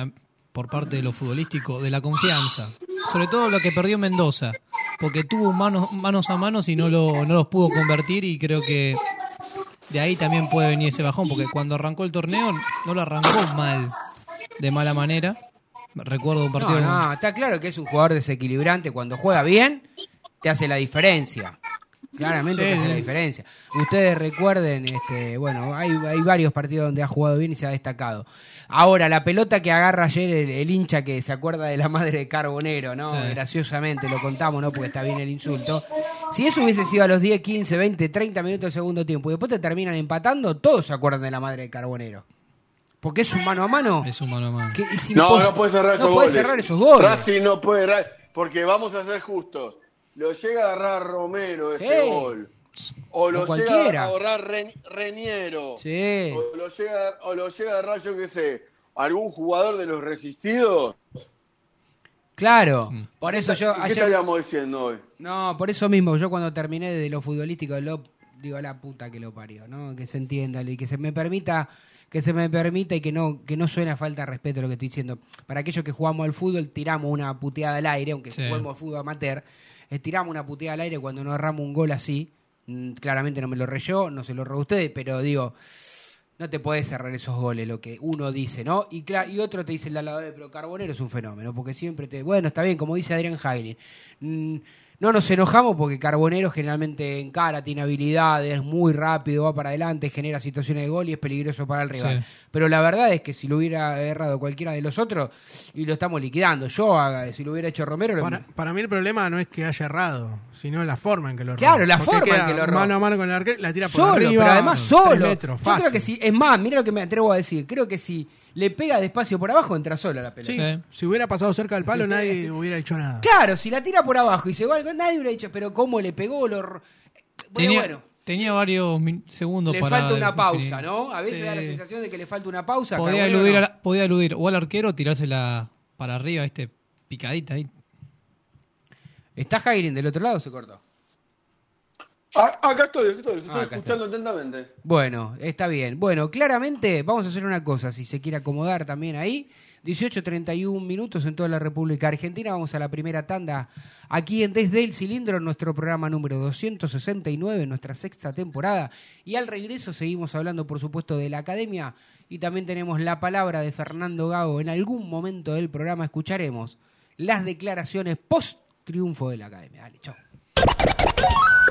Speaker 3: por parte de lo futbolístico, de la confianza. sobre todo lo que perdió Mendoza, porque tuvo manos, manos a manos y no, lo, no los pudo convertir y creo que de ahí también puede venir ese bajón, porque cuando arrancó el torneo no lo arrancó mal, de mala manera. Recuerdo un partido...
Speaker 2: No, no, está claro que es un jugador desequilibrante. Cuando juega bien, te hace la diferencia. Claramente
Speaker 3: Sí,
Speaker 2: te hace
Speaker 3: sí.
Speaker 2: la diferencia. Ustedes recuerden, este, bueno, hay, hay varios partidos donde ha jugado bien y se ha destacado. Ahora, la pelota que agarra ayer el, el hincha que se acuerda de la madre de Carbonero, ¿no?
Speaker 3: Sí.
Speaker 2: Graciosamente lo contamos, ¿no? Porque está bien el insulto. Si eso hubiese sido a los 10, 15, 20, 30 minutos del segundo tiempo y después te terminan empatando, todos se acuerdan de la madre de Carbonero. Porque es un mano a mano.
Speaker 3: Es un mano a mano.
Speaker 2: que es
Speaker 5: No, no puede cerrar esos
Speaker 2: no puede
Speaker 5: goles.
Speaker 2: cerrar esos goles.
Speaker 5: Racing no puede cerrar, porque vamos a ser justos. Lo llega a agarrar Romero ese
Speaker 2: Sí.
Speaker 5: gol. O lo
Speaker 2: O
Speaker 5: llega a agarrar Re- Reñero.
Speaker 2: Sí.
Speaker 5: O lo llega, o lo llega a agarrar, yo qué sé, algún jugador de los resistidos.
Speaker 2: Claro, por eso yo
Speaker 5: ¿Qué
Speaker 2: ayer
Speaker 5: estaríamos diciendo hoy?
Speaker 2: no, por eso mismo yo cuando terminé de lo futbolístico lo digo a la puta que lo parió, ¿no? Que se entienda y que se me permita que se me permita y que no que no suene a falta de respeto lo que estoy diciendo. Para aquellos que jugamos al fútbol tiramos una puteada al aire, aunque
Speaker 3: Sí.
Speaker 2: juguemos al fútbol amateur, eh, tiramos una puteada al aire cuando no erramos un gol así. Mm, Claramente no me lo reyó, no se lo robó ustedes, pero digo, no te puedes cerrar esos goles, lo que uno dice, ¿no? Y, y otro te dice el de al lado de, pero Carbonero es un fenómeno, porque siempre te. Bueno, está bien, como dice Adrián Hailin. mm, no nos enojamos porque Carbonero generalmente encara, tiene habilidades, muy rápido, va para adelante, genera situaciones de gol y es peligroso para el rival.
Speaker 3: Sí.
Speaker 2: Pero la verdad es que si lo hubiera errado cualquiera de los otros, y lo estamos liquidando. Yo, haga- si lo hubiera hecho Romero, lo-
Speaker 4: Para, para mí el problema no es que haya errado, sino la forma en que lo erró.
Speaker 2: Claro, la
Speaker 4: Porque
Speaker 2: forma en que lo erró.
Speaker 4: Mano a mano con el arquero, la tira por
Speaker 2: solo,
Speaker 4: arriba.
Speaker 2: pero además solo.
Speaker 4: metros,
Speaker 2: Yo creo que si, es más, mira lo que me atrevo a decir, creo que si le pega despacio por abajo, entra sola la pelota.
Speaker 4: Sí,
Speaker 3: Sí.
Speaker 4: Si hubiera pasado cerca del palo, nadie hubiera hecho nada.
Speaker 2: Claro, si la tira por abajo y se va nadie hubiera dicho, pero cómo le pegó, lo... Bueno,
Speaker 3: Tenía,
Speaker 2: bueno,
Speaker 3: tenía varios segundos
Speaker 2: le
Speaker 3: para
Speaker 2: falta una pausa,
Speaker 3: definir.
Speaker 2: ¿no? A veces
Speaker 3: Sí.
Speaker 2: da la sensación de que le falta una pausa.
Speaker 3: Podía
Speaker 2: Carbonero
Speaker 3: eludir,
Speaker 2: no.
Speaker 3: a la- podía eludir o al arquero tirársela para arriba, este picadita ahí.
Speaker 2: ¿Está Jairin del otro lado o se cortó?
Speaker 5: Ah, acá estoy, acá estoy, estoy
Speaker 2: Ah, acá
Speaker 5: escuchando atentamente.
Speaker 2: Bueno, está bien. Bueno, claramente vamos a hacer una cosa, si se quiere acomodar también ahí. 18.31 minutos en toda la República Argentina. Vamos a la primera tanda aquí en Desde el Cilindro, en nuestro programa número 269, nuestra sexta temporada. Y al regreso seguimos hablando, por supuesto, de la academia. Y también tenemos la palabra de Fernando Gago. En algún momento del programa escucharemos las declaraciones post-triunfo de la academia. Dale, chao.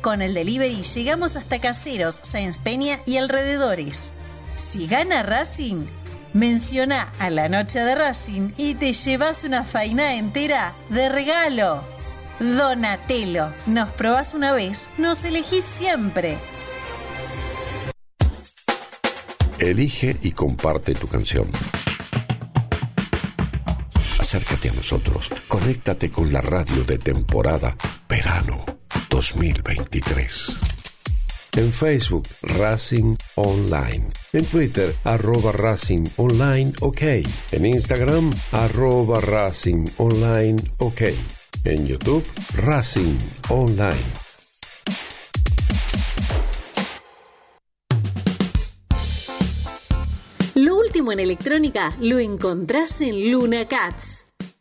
Speaker 6: Con el delivery llegamos hasta Caseros, Sáenz Peña y alrededores. Si gana Racing, menciona a la noche de Racing y te llevas una faina entera de regalo. Donatello, nos probás una vez, nos elegís siempre.
Speaker 7: Elige y comparte tu canción. Acércate a nosotros. Conéctate con la radio de temporada Verano 2023. En Facebook, Racing Online. En Twitter, arroba Racing Online OK. En Instagram, arroba Racing Online OK. En YouTube, Racing Online.
Speaker 6: Lo último en electrónica lo encontrás en Luna Cats.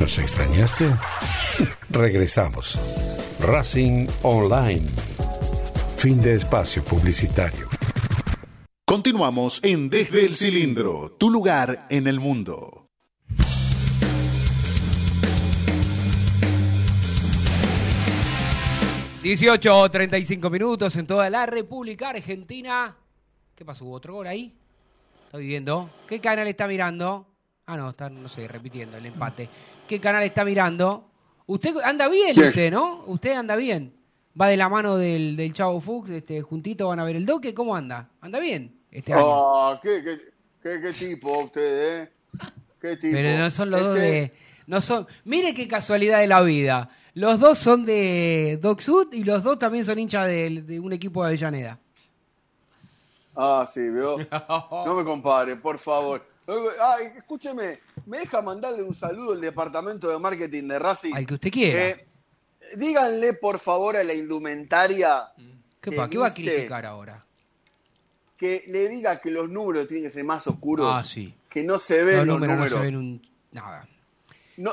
Speaker 7: ¿Nos extrañaste? Regresamos. Racing Online. Fin de espacio publicitario.
Speaker 8: Continuamos en Desde el Cilindro, tu lugar en el mundo.
Speaker 2: Dieciocho, 35 minutos en toda la República Argentina. ¿Qué pasó? ¿Hubo otro gol ahí? Estoy viendo. ¿Qué canal está mirando? Ah, no, está, no sé, repitiendo el empate. ¿Qué canal está mirando? Usted anda bien,
Speaker 5: Sí.
Speaker 2: usted, ¿no? Usted anda bien. Va de la mano del, del Chavo Fuchs, este, juntito van a ver el doque. ¿Cómo anda? ¿Anda bien este año?
Speaker 5: Ah, ¿qué, qué, qué, qué tipo usted, eh? ¿Qué tipo?
Speaker 2: Pero no son los dos
Speaker 5: Este-
Speaker 2: de. No son. Mire qué casualidad de la vida. Los dos son de Doc Sud y los dos también son hinchas de, de un equipo de Avellaneda.
Speaker 5: Ah, sí, veo. No me compare, por favor. Ay, escúcheme, ¿me deja mandarle un saludo al departamento de marketing de Racing?
Speaker 2: Al que usted quiera.
Speaker 5: Eh, díganle, por favor, a la indumentaria
Speaker 2: ¿Qué,
Speaker 5: que
Speaker 2: pa- qué va a criticar ahora?
Speaker 5: que le diga que los números tienen que ser más oscuros.
Speaker 2: Ah, sí.
Speaker 5: Que no se ven
Speaker 2: Los
Speaker 5: los
Speaker 2: números
Speaker 5: números.
Speaker 2: no se ven un. Nada.
Speaker 5: No,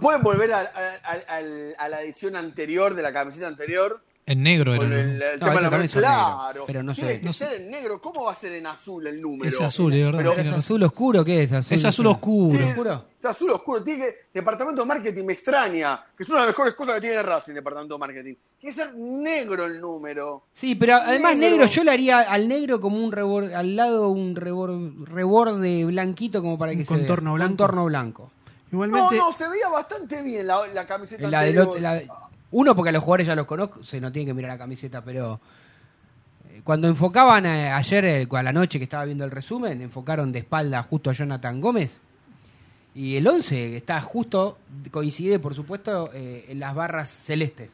Speaker 5: ¿Pueden volver a, a- a- al- a la edición anterior de la camiseta anterior?
Speaker 3: En negro era.
Speaker 5: El, el
Speaker 2: No,
Speaker 5: tema de
Speaker 2: estos
Speaker 5: la Claro,
Speaker 2: pero no
Speaker 5: tiene que
Speaker 3: No
Speaker 5: ser en negro. ¿Cómo va a ser en azul el número?
Speaker 3: Es azul, es verdad.
Speaker 5: Pero-
Speaker 2: ¿Es azul oscuro qué es? Azul,
Speaker 3: Es azul oscuro.
Speaker 5: Sí,
Speaker 2: oscuro?
Speaker 5: Es azul oscuro. Tiene que, departamento de marketing me extraña, que es una de las mejores cosas que tiene Racing, departamento de marketing. Tiene que ser negro el número.
Speaker 2: Sí, pero además
Speaker 5: Negro.
Speaker 2: negro, yo le haría al negro como un reborde, al lado un reborde, reborde blanquito como para que
Speaker 4: Un
Speaker 2: se vea.
Speaker 4: contorno blanco.
Speaker 2: Contorno blanco.
Speaker 4: Igualmente,
Speaker 5: No, no, se veía bastante bien la, la camiseta
Speaker 2: La del
Speaker 5: anterior.
Speaker 2: otro- la de- uno, porque a los jugadores ya los conozco, se no tienen que mirar la camiseta, pero eh, cuando enfocaban eh, ayer eh, a la noche que estaba viendo el resumen, enfocaron de espalda justo a Jonathan Gómez. Y el 11 está justo, coincide por supuesto eh, en las barras celestes.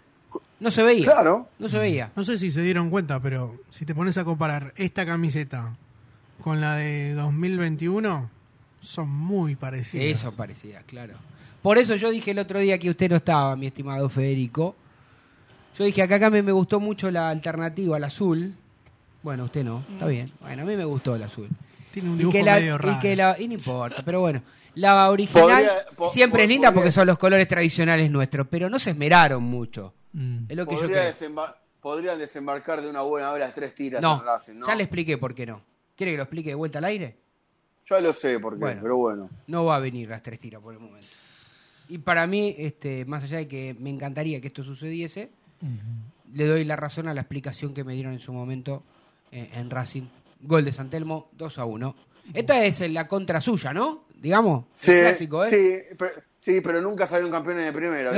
Speaker 2: No se veía.
Speaker 5: Claro.
Speaker 2: No se veía.
Speaker 4: no sé si se dieron cuenta, pero si te pones a comparar esta camiseta con la de 2021, son muy parecidas.
Speaker 2: Eso parecía, claro. Por eso yo dije el otro día que usted no estaba, mi estimado Federico. Yo dije, acá, acá me, me gustó mucho la alternativa, el azul. Bueno, usted no, está bien. Bueno, a mí me gustó el azul.
Speaker 4: Tiene un
Speaker 2: Y que la,
Speaker 4: medio
Speaker 2: y que la- y no importa, pero bueno. La original
Speaker 5: Podría- po-
Speaker 2: siempre
Speaker 5: po-
Speaker 2: es linda
Speaker 5: podría-
Speaker 2: porque son los colores tradicionales nuestros, pero no se esmeraron mucho.
Speaker 3: Mm.
Speaker 2: Es lo que yo
Speaker 5: Podría desembar- podrían desembarcar de una buena vez las tres tiras
Speaker 2: No,
Speaker 5: en Racing, ¿no?
Speaker 2: ya le expliqué por qué no. ¿Quiere que lo explique de vuelta al aire?
Speaker 5: Ya lo sé por qué,
Speaker 2: Bueno.
Speaker 5: pero bueno.
Speaker 2: no va a venir las tres tiras por el momento. Y para mí, este, más allá de que me encantaría que esto sucediese, le doy la razón a la explicación que me dieron en su momento eh, en Racing. Gol de Santelmo, 2 a 1. Esta es eh, la contra suya, ¿no? Digamos,
Speaker 5: Sí,
Speaker 2: el clásico, ¿eh?
Speaker 5: sí, pero, sí, pero nunca salieron campeones de primera.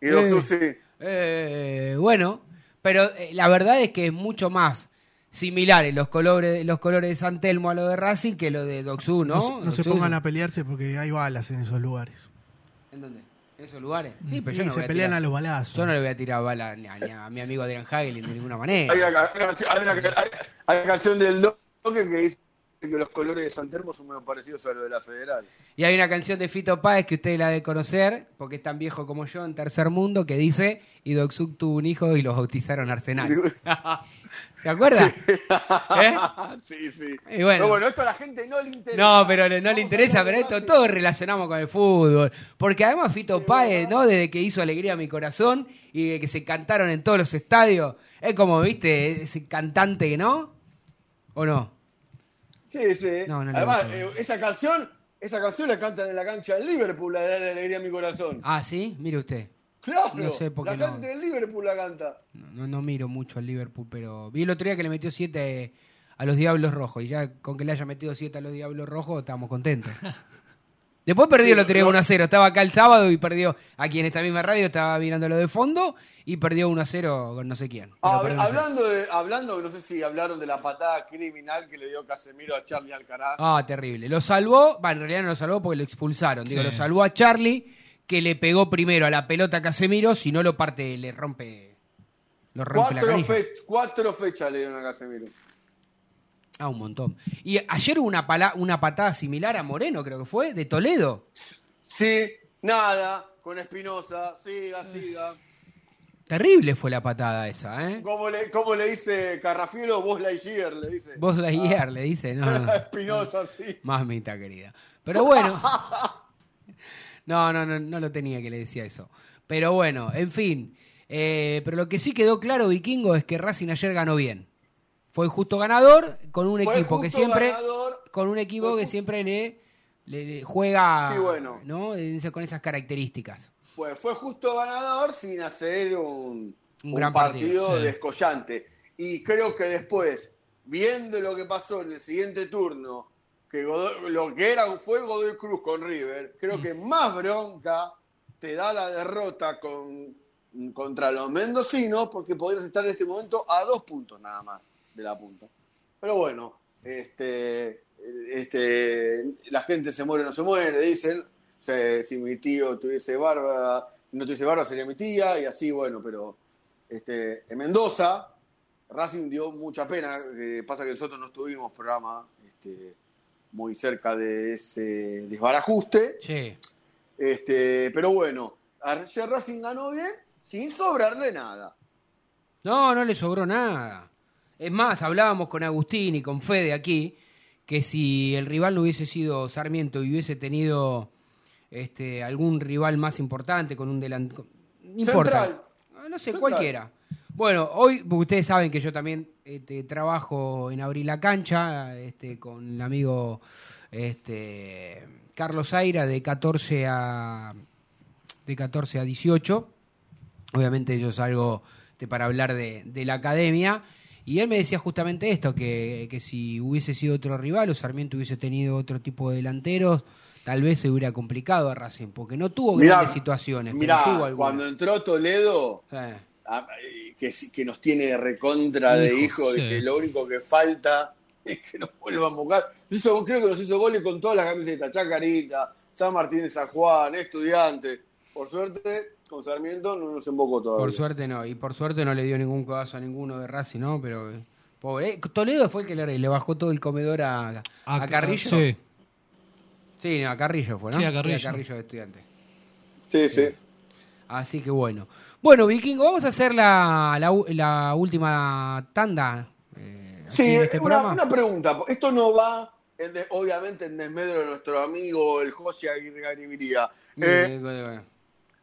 Speaker 5: Y
Speaker 2: bueno, pero eh, la verdad es que es mucho más similares los colores, los colores de San Telmo a lo de Racing que lo de Doxú, ¿no?
Speaker 4: No, se- no se
Speaker 2: Doxú-
Speaker 4: pongan a pelearse porque hay balas en esos lugares.
Speaker 2: ¿En dónde? ¿En esos lugares? Sí, pero
Speaker 4: Sí,
Speaker 2: yo no
Speaker 4: se
Speaker 2: voy a
Speaker 4: pelean
Speaker 2: tirar-
Speaker 4: a los balazos.
Speaker 2: Yo no le voy a tirar bala ni a, ni a mi amigo Adrián Hagel de ninguna manera.
Speaker 5: Hay una, hay una- hay una- hay una canción del Doque que dice que los colores de San Telmo son muy parecidos a los de la Federal.
Speaker 2: Y hay una canción de Fito Páez que usted la debe conocer, porque es tan viejo como yo en Tercer Mundo, que dice, y Doxuk tuvo un hijo y los bautizaron Arsenal. ¿Se acuerda? ¿Eh?
Speaker 5: sí, sí.
Speaker 2: Y bueno.
Speaker 5: Pero bueno, esto a la gente no le interesa.
Speaker 2: No, pero no le
Speaker 5: Vamos
Speaker 2: interesa, pero
Speaker 5: de
Speaker 2: esto
Speaker 5: Racing.
Speaker 2: todo relacionamos con el fútbol. Porque además Fito Páez, ¿no? Desde que hizo Alegría a mi corazón y de que se cantaron en todos los estadios, es como, viste, ese cantante que no, ¿o no?
Speaker 5: Sí, sí.
Speaker 2: No, no le
Speaker 5: Además, eh, esa canción, esa canción la cantan en la cancha del Liverpool, la de Alegría a mi corazón.
Speaker 2: Ah, sí, mire usted.
Speaker 5: Claro,
Speaker 2: no sé por qué
Speaker 5: la
Speaker 2: no.
Speaker 5: gente del Liverpool la canta.
Speaker 2: No, no, no miro mucho al Liverpool, pero vi el otro día que le metió 7 a los Diablos Rojos. Y ya con que le haya metido 7 a los Diablos Rojos, estamos contentos. Después perdió el otro día 1 a 0. Estaba acá el sábado y perdió aquí en esta misma radio. Estaba mirándolo de fondo y perdió 1 a 0 con no sé quién. Pero
Speaker 5: Ah,
Speaker 2: perdió 1 a 0.
Speaker 5: hablando, de, hablando, no sé si hablaron de la patada criminal que le dio Casemiro a Charlie Alcaraz.
Speaker 2: Ah, terrible. Lo salvó, va, en realidad no lo salvó porque lo expulsaron. Digo,
Speaker 3: Sí.
Speaker 2: lo salvó a Charlie, que le pegó primero a la pelota a Casemiro, si no lo parte, le rompe. Lo rompe la
Speaker 5: cuatro, fe- cuatro fechas le dieron a Casemiro.
Speaker 2: Ah, un montón. Y ayer hubo una, pala- una patada similar a Moreno, creo que fue, de Toledo.
Speaker 5: Sí, nada, con Espinosa, siga, siga.
Speaker 2: Terrible fue la patada esa, ¿eh?
Speaker 5: Como le, como le dice Carrafielo, vos Lightyear, le dice.
Speaker 2: Vos la guiar, le dice, no, no.
Speaker 5: Espinosa, sí.
Speaker 2: Mamita querida. Pero bueno. No, no, no, no lo tenía que le decía eso. Pero bueno, en fin. Eh, pero lo que sí quedó claro, Vikingo, es que Racing ayer ganó bien. Fue justo ganador con un
Speaker 5: Fue
Speaker 2: equipo que siempre.
Speaker 5: ganador.
Speaker 2: Con un equipo
Speaker 5: Fue
Speaker 2: que siempre le, le- le juega.
Speaker 5: Sí, bueno.
Speaker 2: ¿No? Con esas características.
Speaker 5: Pues fue justo ganador sin hacer un,
Speaker 2: Un
Speaker 5: un
Speaker 2: gran
Speaker 5: partido,
Speaker 2: partido, sí.
Speaker 5: descollante. Y creo que después, viendo lo que pasó en el siguiente turno, que Godoy- lo que era fue Godoy Cruz con River, creo que más bronca te da la derrota con, contra los mendocinos, porque podrías estar en este momento a dos puntos nada más de la punta. Pero bueno, este, este, la gente se muere o no se muere, dicen. O sea, si mi tío tuviese barba, no tuviese barba sería mi tía, y así, bueno, pero este, en Mendoza, Racing dio mucha pena. eh, pasa que nosotros no tuvimos programa este, muy cerca de ese desbarajuste.
Speaker 2: Sí.
Speaker 5: Este, pero bueno, ayer Racing ganó bien sin sobrar de nada.
Speaker 2: No, no le sobró nada. Es más, hablábamos con Agustín y con Fede aquí, que si el rival no hubiese sido Sarmiento y hubiese tenido este, algún rival más importante con un delantero... No importa.
Speaker 5: Central.
Speaker 2: No sé,
Speaker 5: Central.
Speaker 2: cualquiera. Bueno, hoy porque ustedes saben que yo también este, trabajo en Abrir la Cancha este, con el amigo este, Carlos Aira de 14 a de 14 a 18. Obviamente yo salgo este, para hablar de, de la academia. Y él me decía justamente esto, que, que si hubiese sido otro rival o Sarmiento hubiese tenido otro tipo de delanteros, tal vez se hubiera complicado a Racing, porque no tuvo
Speaker 5: Mirá,
Speaker 2: grandes situaciones,
Speaker 5: mirá,
Speaker 2: pero tuvo algunas.
Speaker 5: cuando entró Toledo,
Speaker 2: Sí.
Speaker 5: Ah, eh, que, sí- que nos tiene de recontra de
Speaker 2: Hijo,
Speaker 3: sí.
Speaker 5: que lo único que falta es que nos vuelvan a buscar. Hizo- creo que nos hizo goles con todas las camisetas, Chacarita, San Martín de San Juan, Estudiante. Por suerte, con Sarmiento no nos embocó todavía.
Speaker 2: Por suerte no, y por suerte no le dio ningún codazo a ninguno de Racing, ¿no? Pero, pobre. Eh, Toledo fue el que le, le bajó todo el comedor a, a, Carrillo.
Speaker 3: Sí.
Speaker 2: Sí, no, a Carrillo fue, ¿no?
Speaker 3: Sí, a Carrillo.
Speaker 2: de estudiante.
Speaker 5: Sí, sí.
Speaker 2: Así que bueno. Bueno, Vikingo, vamos a hacer la, la, última tanda. eh,
Speaker 5: Sí,
Speaker 2: en este
Speaker 5: una,
Speaker 2: programa.
Speaker 5: una pregunta. Esto no va, en de- obviamente, en desmedro de nuestro amigo el José Aguirre Garibiría.
Speaker 2: Eh,
Speaker 5: Eh,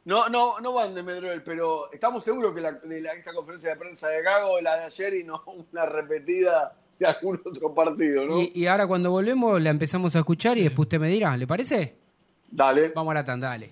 Speaker 5: no, no, no va en desmedro de él, pero estamos seguros que la, de la- esta conferencia de prensa de Gago la de ayer y no una repetida de algún otro partido, ¿no?
Speaker 2: y, y ahora cuando volvemos la empezamos a escuchar y después usted me dirá, ¿le parece?
Speaker 5: Dale.
Speaker 2: Vamos a la tanda, dale.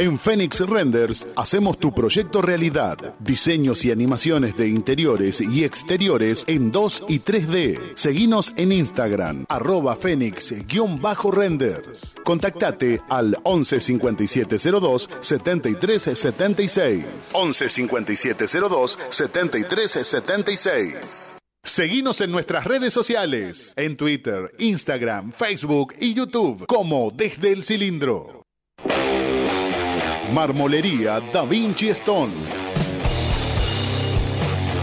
Speaker 8: En Phoenix Renders hacemos tu proyecto realidad. Diseños y animaciones de interiores y exteriores en 2 y 3D. Seguinos en Instagram, arroba Phoenix-renders. Contactate al 11 5702 73 76. 11 5702 73 76. Seguinos en nuestras redes sociales, en Twitter, Instagram, Facebook y YouTube, como Desde el Cilindro. Marmolería Da Vinci Stone.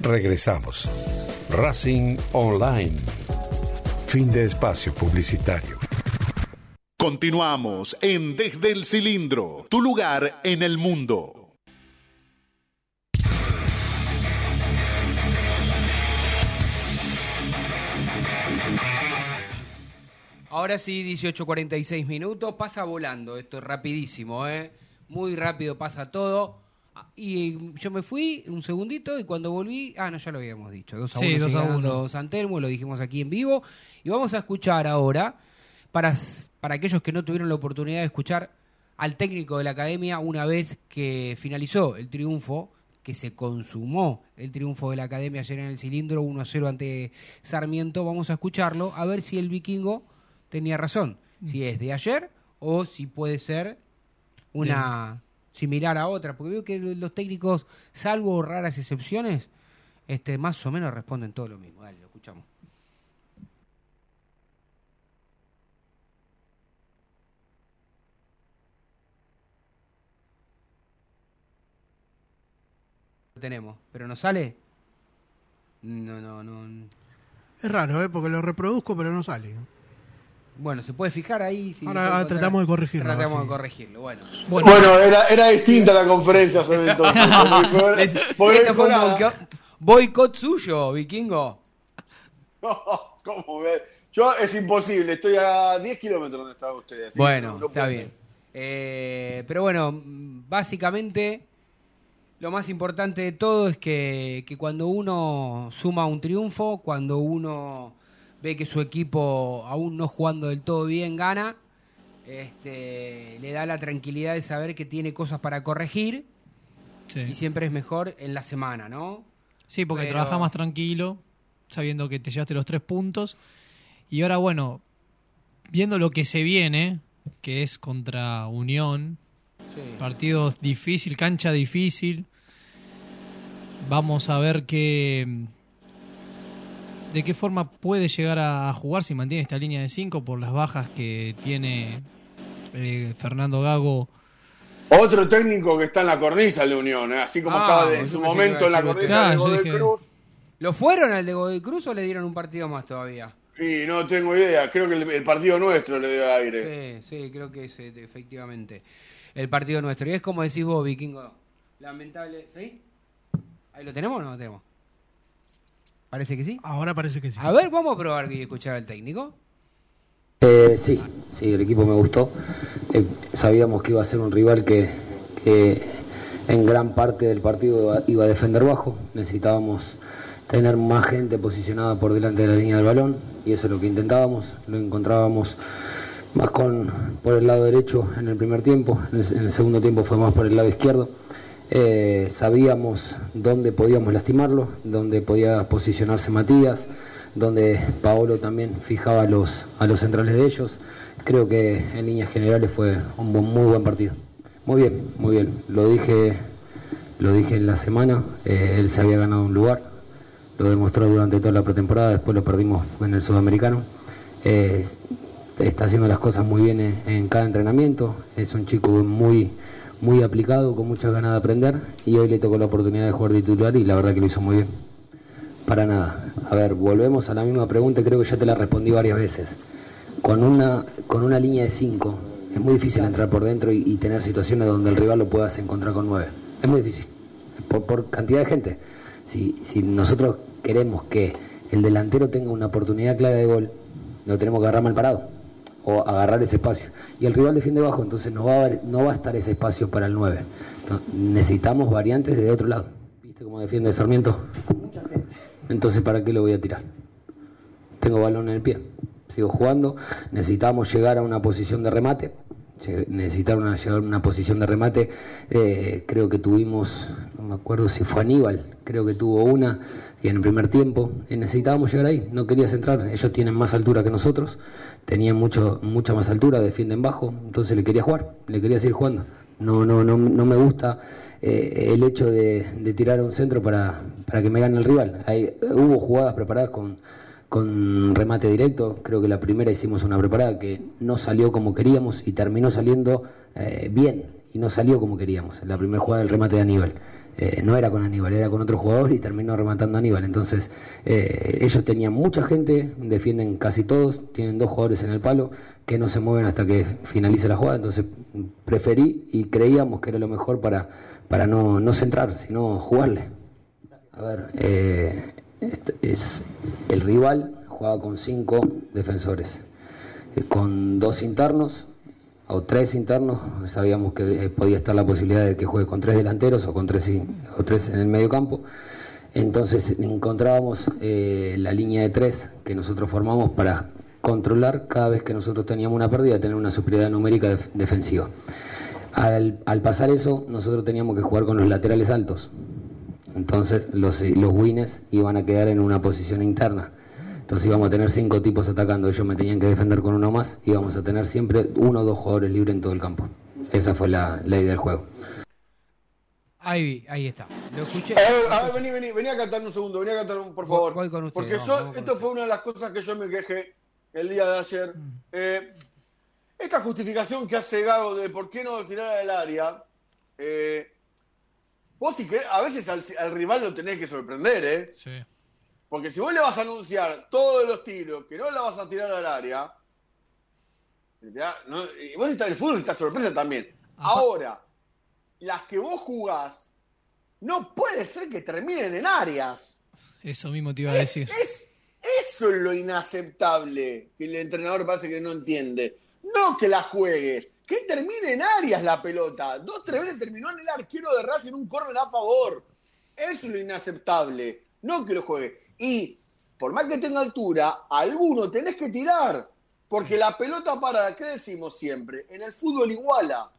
Speaker 7: Regresamos. Racing Online. Fin de espacio publicitario.
Speaker 8: Continuamos en Desde el Cilindro, tu lugar en el mundo.
Speaker 2: Ahora sí, 18.46 minutos. Pasa volando esto, es rapidísimo, ¿eh? Muy rápido pasa todo. Ah, Y yo me fui un segundito y cuando volví, ah, no, ya lo habíamos dicho, 2 a 1
Speaker 3: Sí, 2 a 1.
Speaker 2: San Telmo, lo dijimos aquí en vivo. Y vamos a escuchar ahora, para, para aquellos que no tuvieron la oportunidad de escuchar al técnico de la academia una vez que finalizó el triunfo, que se consumó el triunfo de la academia ayer en el cilindro 1 a 0 ante Sarmiento. Vamos a escucharlo a ver si el vikingo tenía razón, si es de ayer o si puede ser una similar a otra, porque veo que los técnicos, salvo raras excepciones, este más o menos responden todo lo mismo. Dale, lo escuchamos. Lo tenemos, pero no sale. No, no, no.
Speaker 4: Es raro, ¿eh? porque lo reproduzco, pero no sale.
Speaker 2: Bueno, se puede fijar ahí. si
Speaker 4: Ahora
Speaker 2: encontrar-
Speaker 4: tratamos de corregirlo,
Speaker 2: Tratamos de corregirlo. Bueno.
Speaker 5: Bueno, era, era distinta la conferencia sobre entonces.
Speaker 2: Fue un boicot- suyo, vikingo.
Speaker 5: ¿Cómo ve? Yo es imposible, estoy a 10 kilómetros donde estaba usted. así que
Speaker 2: Bueno,
Speaker 5: no- no
Speaker 2: está bien. Eh, pero bueno, básicamente lo más importante de todo es que, que cuando uno suma un triunfo, cuando uno ve que su equipo, aún no jugando del todo bien, gana, este, le da la tranquilidad de saber que tiene cosas para corregir
Speaker 3: Sí.
Speaker 2: y siempre es mejor en la semana, ¿no?
Speaker 3: Sí, porque
Speaker 2: Pero-
Speaker 3: trabajas más tranquilo, sabiendo que te llevaste los tres puntos. Y ahora, bueno, viendo lo que se viene, que es contra Unión, partido difícil, cancha difícil. Vamos a ver qué. De qué forma puede llegar a jugar si mantiene esta línea de 5 por las bajas que tiene eh, Fernando Gago
Speaker 5: Otro técnico que está en la cornisa de Unión, ¿eh? así como
Speaker 2: Ah,
Speaker 5: estaba en su momento en la cornisa
Speaker 3: usted.
Speaker 5: de Godoy
Speaker 3: dije-
Speaker 5: Cruz.
Speaker 2: ¿Lo fueron al de Godoy Cruz o le dieron un partido más todavía?
Speaker 5: Y no tengo idea, creo que el, el partido nuestro le dio aire.
Speaker 2: Sí, sí, creo que es eh, efectivamente el partido nuestro. Y es como decís vos, Vikingo. Lamentable. ¿Sí? ¿Ahí lo tenemos o no lo tenemos? Parece que sí.
Speaker 4: Ahora parece que sí.
Speaker 2: A ver, vamos a probar y escuchar al técnico.
Speaker 9: Eh, sí, sí, el equipo me gustó. Eh, sabíamos que iba a ser un rival que, que en gran parte del partido iba, iba a defender bajo. Necesitábamos tener más gente posicionada por delante de la línea del balón y eso es lo que intentábamos. Lo encontrábamos más con por el lado derecho en el primer tiempo, en el, en el segundo tiempo fue más por el lado izquierdo. Eh, sabíamos dónde podíamos lastimarlo, dónde podía posicionarse Matías, donde Paolo también fijaba los, a los centrales de ellos. Creo que en líneas generales fue un buen- muy buen partido. Muy bien, muy bien. Lo dije, lo dije en la semana, eh, él se había ganado un lugar, lo demostró durante toda la pretemporada, después lo perdimos en el sudamericano. Eh, está haciendo las cosas muy bien en, en cada entrenamiento, es un chico muy, muy aplicado, con muchas ganas de aprender y hoy le tocó la oportunidad de jugar titular y la verdad que lo hizo muy bien. Para nada. A ver, volvemos a la misma pregunta, creo que ya te la respondí varias veces. Con una, con una línea de 5 es muy difícil entrar por dentro y, y tener situaciones donde el rival lo puedas encontrar con 9. Es muy difícil, por, por cantidad de gente. Si, si nosotros queremos que el delantero tenga una oportunidad clara de gol, lo tenemos que agarrar mal parado o agarrar ese espacio. Y el rival defiende bajo, entonces no va a, haber- no va a estar ese espacio para el 9. Entonces, necesitamos variantes de otro lado. ¿Viste cómo defiende Sarmiento? Entonces, ¿para qué lo voy a tirar? Tengo balón en el pie. Sigo jugando. Necesitamos llegar a una posición de remate. Necesitar una, llegar a una posición de remate. Eh, creo que tuvimos, no me acuerdo si fue Aníbal, creo que tuvo una y en el primer tiempo. Necesitábamos llegar ahí. No querías entrar. Ellos tienen más altura que nosotros. Tenían mucho, mucha más altura, defienden bajo. Entonces le quería jugar. Le quería seguir jugando. No, no, no, no me gusta eh, el hecho de, de tirar un centro para, para que me gane el rival. Hay, hubo jugadas preparadas con, con remate directo. Creo que la primera hicimos una preparada que no salió como queríamos y terminó saliendo eh, bien y no salió como queríamos. La primera jugada del remate de Aníbal. Eh, no era con Aníbal, era con otro jugador y terminó rematando Aníbal. Entonces, eh, ellos tenían mucha gente, defienden casi todos, tienen dos jugadores en el palo que no se mueven hasta que finalice la jugada. Entonces, preferí y creíamos que era lo mejor para, para no, no centrar, sino jugarle. A ver, eh, este es el rival jugaba con cinco defensores, eh, con dos internos o tres internos. Sabíamos que eh, podía estar la posibilidad de que juegue con tres delanteros o con tres, o tres en el medio campo. Entonces encontrábamos eh, la línea de tres que nosotros formamos para controlar cada vez que nosotros teníamos una pérdida, tener una superioridad numérica def- defensiva. Al, al pasar eso, nosotros teníamos que jugar con los laterales altos. Entonces los, los wins iban a quedar en una posición interna. Entonces íbamos a tener cinco tipos atacando, ellos me tenían que defender con uno más, íbamos a tener siempre uno o dos jugadores libres en todo el campo. Esa fue la, la idea del juego.
Speaker 2: Ahí, ahí está. Lo escuché.
Speaker 5: A ver, a ver, vení, vení, vení a cantar un segundo, vení a cantar un, por favor.
Speaker 2: Voy con ustedes,
Speaker 5: Porque
Speaker 2: vamos,
Speaker 5: yo,
Speaker 2: vamos con
Speaker 5: esto fue una de las cosas que yo me quejé el día de ayer. Eh, esta justificación que hace Gago de por qué no tirar al área, eh, vos si querés, a veces al, al rival lo tenés que sorprender, ¿eh?
Speaker 3: Sí.
Speaker 5: Porque si vos le vas a anunciar todos los tiros que no la vas a tirar al área, no- y vos estás en el fútbol, está sorpresa también. Ahora, las que vos jugás, no puede ser que terminen en áreas.
Speaker 3: Eso mismo te iba a decir.
Speaker 5: Es, eso es lo inaceptable que el entrenador parece que no entiende. No que la juegues, que termine en áreas la pelota. Dos, tres veces terminó en el arquero de Racing un córner a favor. Eso es lo inaceptable. No que lo juegue. Y por más que tenga altura, alguno tenés que tirar. Porque la pelota parada, ¿qué decimos siempre? En el fútbol iguala.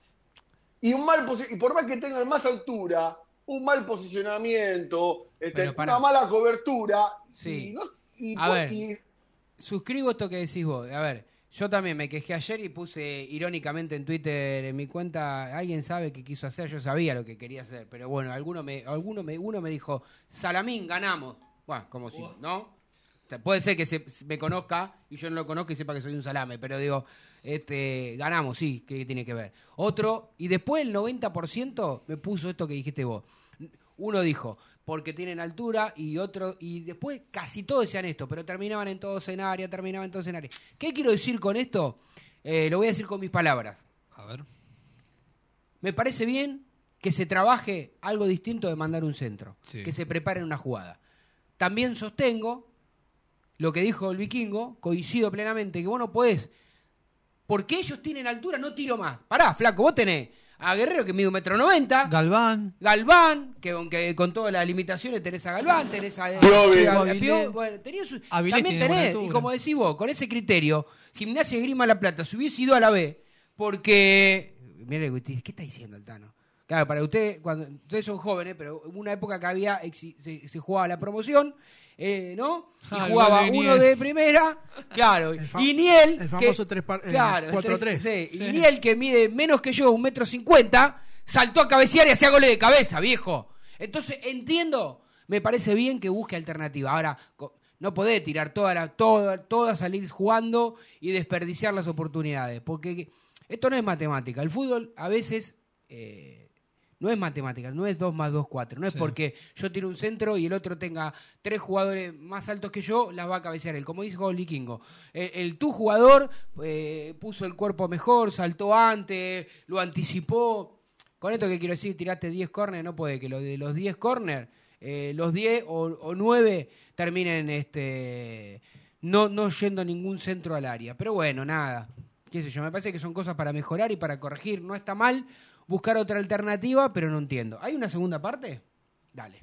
Speaker 5: Y, un mal y por más que tengan más altura, un mal posicionamiento, este, una mala cobertura.
Speaker 2: Sí.
Speaker 5: y no- y
Speaker 2: A ver.
Speaker 5: y-
Speaker 2: Suscribo esto que decís vos. A ver, yo también me quejé ayer y puse irónicamente en Twitter en mi cuenta, alguien sabe qué quiso hacer, yo sabía lo que quería hacer, pero bueno, alguno me, alguno me, uno me dijo, Salamín, ganamos. Bueno, como si, ¿no? Puede ser que se, me conozca y yo no lo conozca y sepa que soy un salame, pero digo, este, ganamos, sí, ¿qué tiene que ver? Otro, y después el 90% me puso esto que dijiste vos. Uno dijo, porque tienen altura, y otro, y después casi todos decían esto, pero terminaban en todos en área, terminaban en todos en área. ¿Qué quiero decir con esto? Eh, lo voy a decir con mis palabras.
Speaker 3: A ver.
Speaker 2: Me parece bien que se trabaje algo distinto de mandar un centro,
Speaker 3: Sí.
Speaker 2: que se prepare una jugada. También sostengo lo que dijo el vikingo, coincido plenamente, que vos no podés, porque ellos tienen altura, no tiro más. Pará, flaco, vos tenés a Guerrero que mide un metro noventa,
Speaker 3: Galván.
Speaker 2: Galván, que aunque con todas las limitaciones tenés a Galván, tenés a,
Speaker 5: Piovi.
Speaker 2: a- a- a
Speaker 3: Avilés.
Speaker 2: Pio- bueno, tenés su-
Speaker 3: Avilés
Speaker 2: también
Speaker 3: tiene
Speaker 2: tenés, y como decís vos, con ese criterio, Gimnasia y Grima La Plata se hubiese ido a la B, porque, mire, ¿qué está diciendo el Tano? Claro, para usted, cuando ustedes son jóvenes, pero hubo una época que había se, se jugaba la promoción, eh, ¿no? Y
Speaker 3: Ah, el
Speaker 2: jugaba
Speaker 3: de
Speaker 2: uno de primera, claro, y Niel,
Speaker 4: el famoso tres par- eh,
Speaker 2: claro, el
Speaker 4: 4-3.
Speaker 2: tres- sí,
Speaker 3: Sí.
Speaker 2: y Niel que mide menos que yo, un metro cincuenta, saltó a cabecear y hacía goles de cabeza, viejo. Entonces, entiendo, me parece bien que busque alternativa. Ahora, no podés tirar toda la, toda, toda salir jugando y desperdiciar las oportunidades, porque esto no es matemática. El fútbol a veces eh, no es matemática, no es 2 más 2, 4. No es
Speaker 3: Sí.
Speaker 2: porque yo tiro un centro y el otro tenga tres jugadores más altos que yo, las va a cabecear él. Como dijo el vikingo, el, el tu jugador eh, puso el cuerpo mejor, saltó antes, lo anticipó. Con esto que quiero decir, tiraste 10 corners, no puede que lo de los 10 corners, eh, los 10 o, o 9 terminen este no, no yendo ningún centro al área. Pero bueno, nada. Qué sé yo, me parece que son cosas para mejorar y para corregir. No está mal buscar otra alternativa, pero no entiendo. ¿Hay una segunda parte? Dale.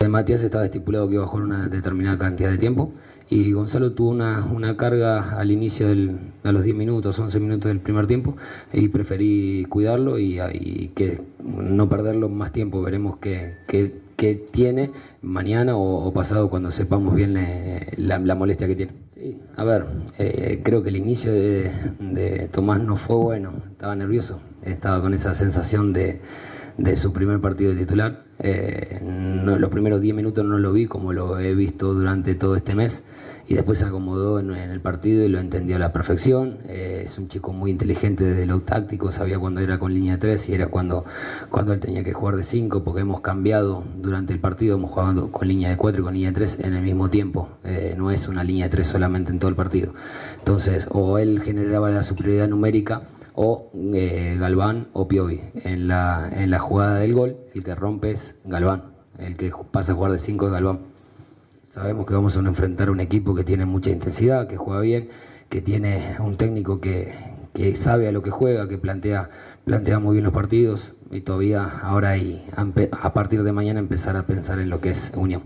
Speaker 9: Eh, Matías estaba estipulado que iba a jugar una determinada cantidad de tiempo y Gonzalo tuvo una, una carga al inicio del, a los 10 minutos, 11 minutos del primer tiempo y preferí cuidarlo y, y que no perderlo más tiempo. Veremos qué, qué- qué tiene mañana o, o pasado cuando sepamos bien le- la, la molestia que tiene. Sí, a ver, eh, creo que el inicio de, de Tomás no fue bueno, estaba nervioso, estaba con esa sensación de, de su primer partido de titular. Eh, no- los primeros 10 minutos no lo vi como lo he visto durante todo este mes y después se acomodó en, el partido y lo entendió a la perfección. Eh, es un chico muy inteligente desde lo táctico, sabía cuando era con línea 3 y era cuando, cuando él tenía que jugar de 5 porque hemos cambiado durante el partido, hemos jugado con línea de 4 y con línea de 3 en el mismo tiempo. Eh, no es una línea de 3 solamente en todo el partido. Entonces, o él generaba la superioridad numérica o eh, Galván o Piovi. En la, en la jugada del gol, el que rompe es Galván. El que pasa a jugar de 5 es Galván. Sabemos que vamos a enfrentar un equipo que tiene mucha intensidad, que juega bien, que tiene un técnico que, que sabe a lo que juega, que plantea, plantea muy bien los partidos y todavía ahora y a partir de mañana empezar a pensar en lo que es Unión.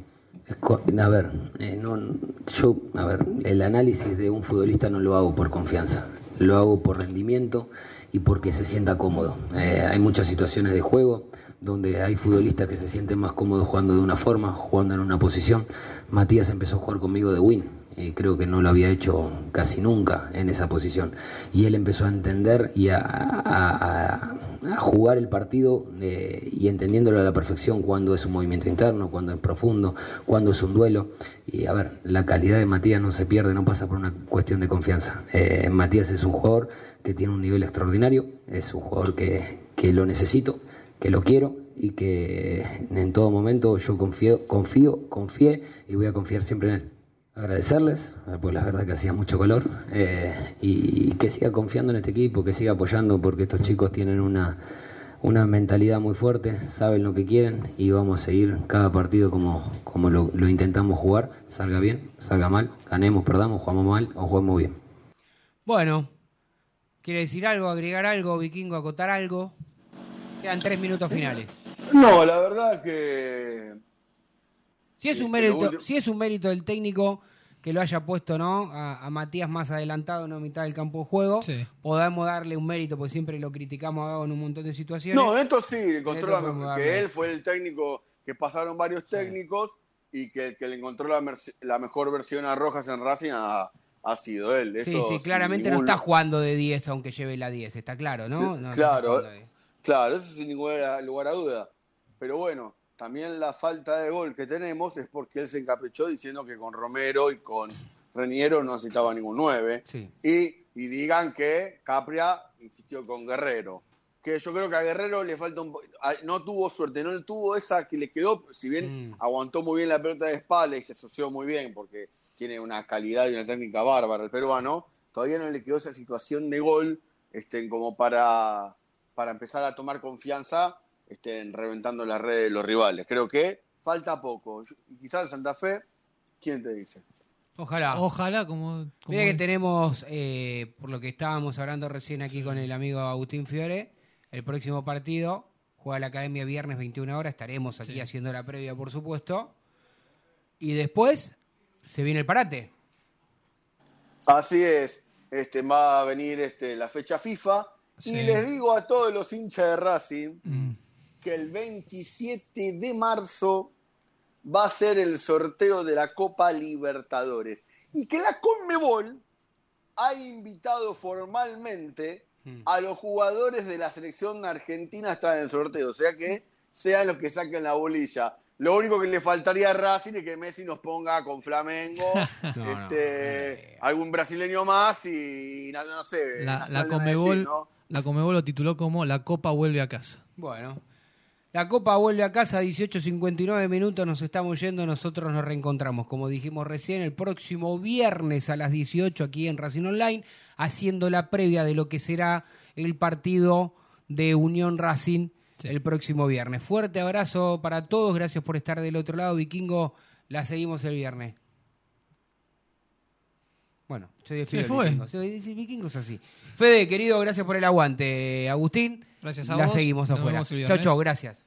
Speaker 9: A ver, eh, no, yo, a ver, el análisis de un futbolista no lo hago por confianza, lo hago por rendimiento y porque se sienta cómodo. Eh, hay muchas situaciones de juego donde hay futbolistas que se sienten más cómodos jugando de una forma, jugando en una posición. Matías empezó a jugar conmigo de win, y creo que no lo había hecho casi nunca en esa posición. Y él empezó a entender y a- a jugar el partido eh, y entendiéndolo a la perfección cuando es un movimiento interno, cuando es profundo, cuando es un duelo. Y a ver, la calidad de Matías no se pierde, no pasa por una cuestión de confianza. Eh, Matías es un jugador que tiene un nivel extraordinario, es un jugador que, que lo necesito, que lo quiero y que en todo momento yo confío, confío, confié y voy a confiar siempre en él. Agradecerles, eh, pues la verdad que hacía mucho calor, eh, y, que siga confiando en este equipo, que siga apoyando, porque estos chicos tienen una, una mentalidad muy fuerte, saben lo que quieren y vamos a seguir cada partido como, como lo, lo intentamos jugar, salga bien, salga mal, ganemos, perdamos, jugamos mal o jugamos bien.
Speaker 2: Bueno, ¿quiere decir algo, agregar algo, Vikingo, acotar algo? Quedan tres minutos finales.
Speaker 5: No, la verdad que
Speaker 2: Si es un mérito, si es un mérito del técnico que lo haya puesto, ¿no? A, a Matías más adelantado, no a mitad del campo de juego,
Speaker 3: Sí.
Speaker 2: podamos darle un mérito, porque siempre lo criticamos a Gago en un montón de situaciones.
Speaker 5: No, en esto sí, encontró
Speaker 2: Esto
Speaker 5: la-
Speaker 2: podemos
Speaker 5: que
Speaker 2: darle.
Speaker 5: él fue el técnico que pasaron varios técnicos y que el que le encontró la, la mejor versión a Rojas en Racing ha, ha sido él.
Speaker 2: sí,
Speaker 5: Eso
Speaker 2: sí, claramente no está jugando de 10 aunque lleve la 10, está claro, ¿no? No, no está
Speaker 5: claro,
Speaker 2: jugando de 10.
Speaker 5: claro, eso sin ningún lugar a duda. Pero bueno, también la falta de gol que tenemos es porque él se encaprichó diciendo que con Romero y con Reniero no necesitaba ningún 9.
Speaker 2: Sí.
Speaker 5: Y, y digan que Capria insistió con Guerrero. Que yo creo que a Guerrero le falta un No tuvo suerte, no tuvo esa que le quedó, si bien
Speaker 2: Mm.
Speaker 5: aguantó muy bien la pelota de espalda y se asoció muy bien porque tiene una calidad y una técnica bárbara el peruano, todavía no le quedó esa situación de gol este, como para, para empezar a tomar confianza este, reventando la red de los rivales. Creo que falta poco. Quizás en Santa Fe, ¿quién te dice?
Speaker 2: Ojalá.
Speaker 3: Ojalá, como. como
Speaker 2: Mira que tenemos, eh, por lo que estábamos hablando recién aquí con el amigo Agustín Fiore, el próximo partido juega la Academia viernes 21 horas, estaremos aquí
Speaker 3: Sí.
Speaker 2: haciendo la previa, por supuesto. Y después se viene el parate.
Speaker 5: Así es, este, va a venir este, la fecha FIFA.
Speaker 3: Sí.
Speaker 5: Y les digo a todos los hinchas de Racing
Speaker 2: Mm.
Speaker 5: Que el 27 de marzo va a ser el sorteo de la Copa Libertadores. Y que la Conmebol ha invitado formalmente
Speaker 2: Mm.
Speaker 5: a los jugadores de la selección argentina a estar en el sorteo. O sea que sean los que saquen la bolilla. Lo único que le faltaría a Racing es que Messi nos ponga con Flamengo,
Speaker 2: No, no,
Speaker 5: este, algún brasileño más y no, no sé.
Speaker 3: La, la la Comebol lo tituló como La Copa vuelve a casa.
Speaker 2: Bueno, la Copa vuelve a casa, 18.59 minutos, nos estamos yendo, nosotros nos reencontramos, como dijimos recién, el próximo viernes a las 18 aquí en Racing Online, haciendo la previa de lo que será el partido de Unión Racing
Speaker 3: Sí.
Speaker 2: el próximo viernes. Fuerte abrazo para todos, gracias por estar del otro lado, Vikingo, la seguimos el viernes. Bueno, se despido
Speaker 3: Se fue.
Speaker 2: Vikingo. Se- el Vikingo es así. Fede, querido, gracias por el aguante. Agustín,
Speaker 3: Gracias a
Speaker 2: la
Speaker 3: vos.
Speaker 2: seguimos
Speaker 3: Nos
Speaker 2: afuera. Chau, chau, gracias.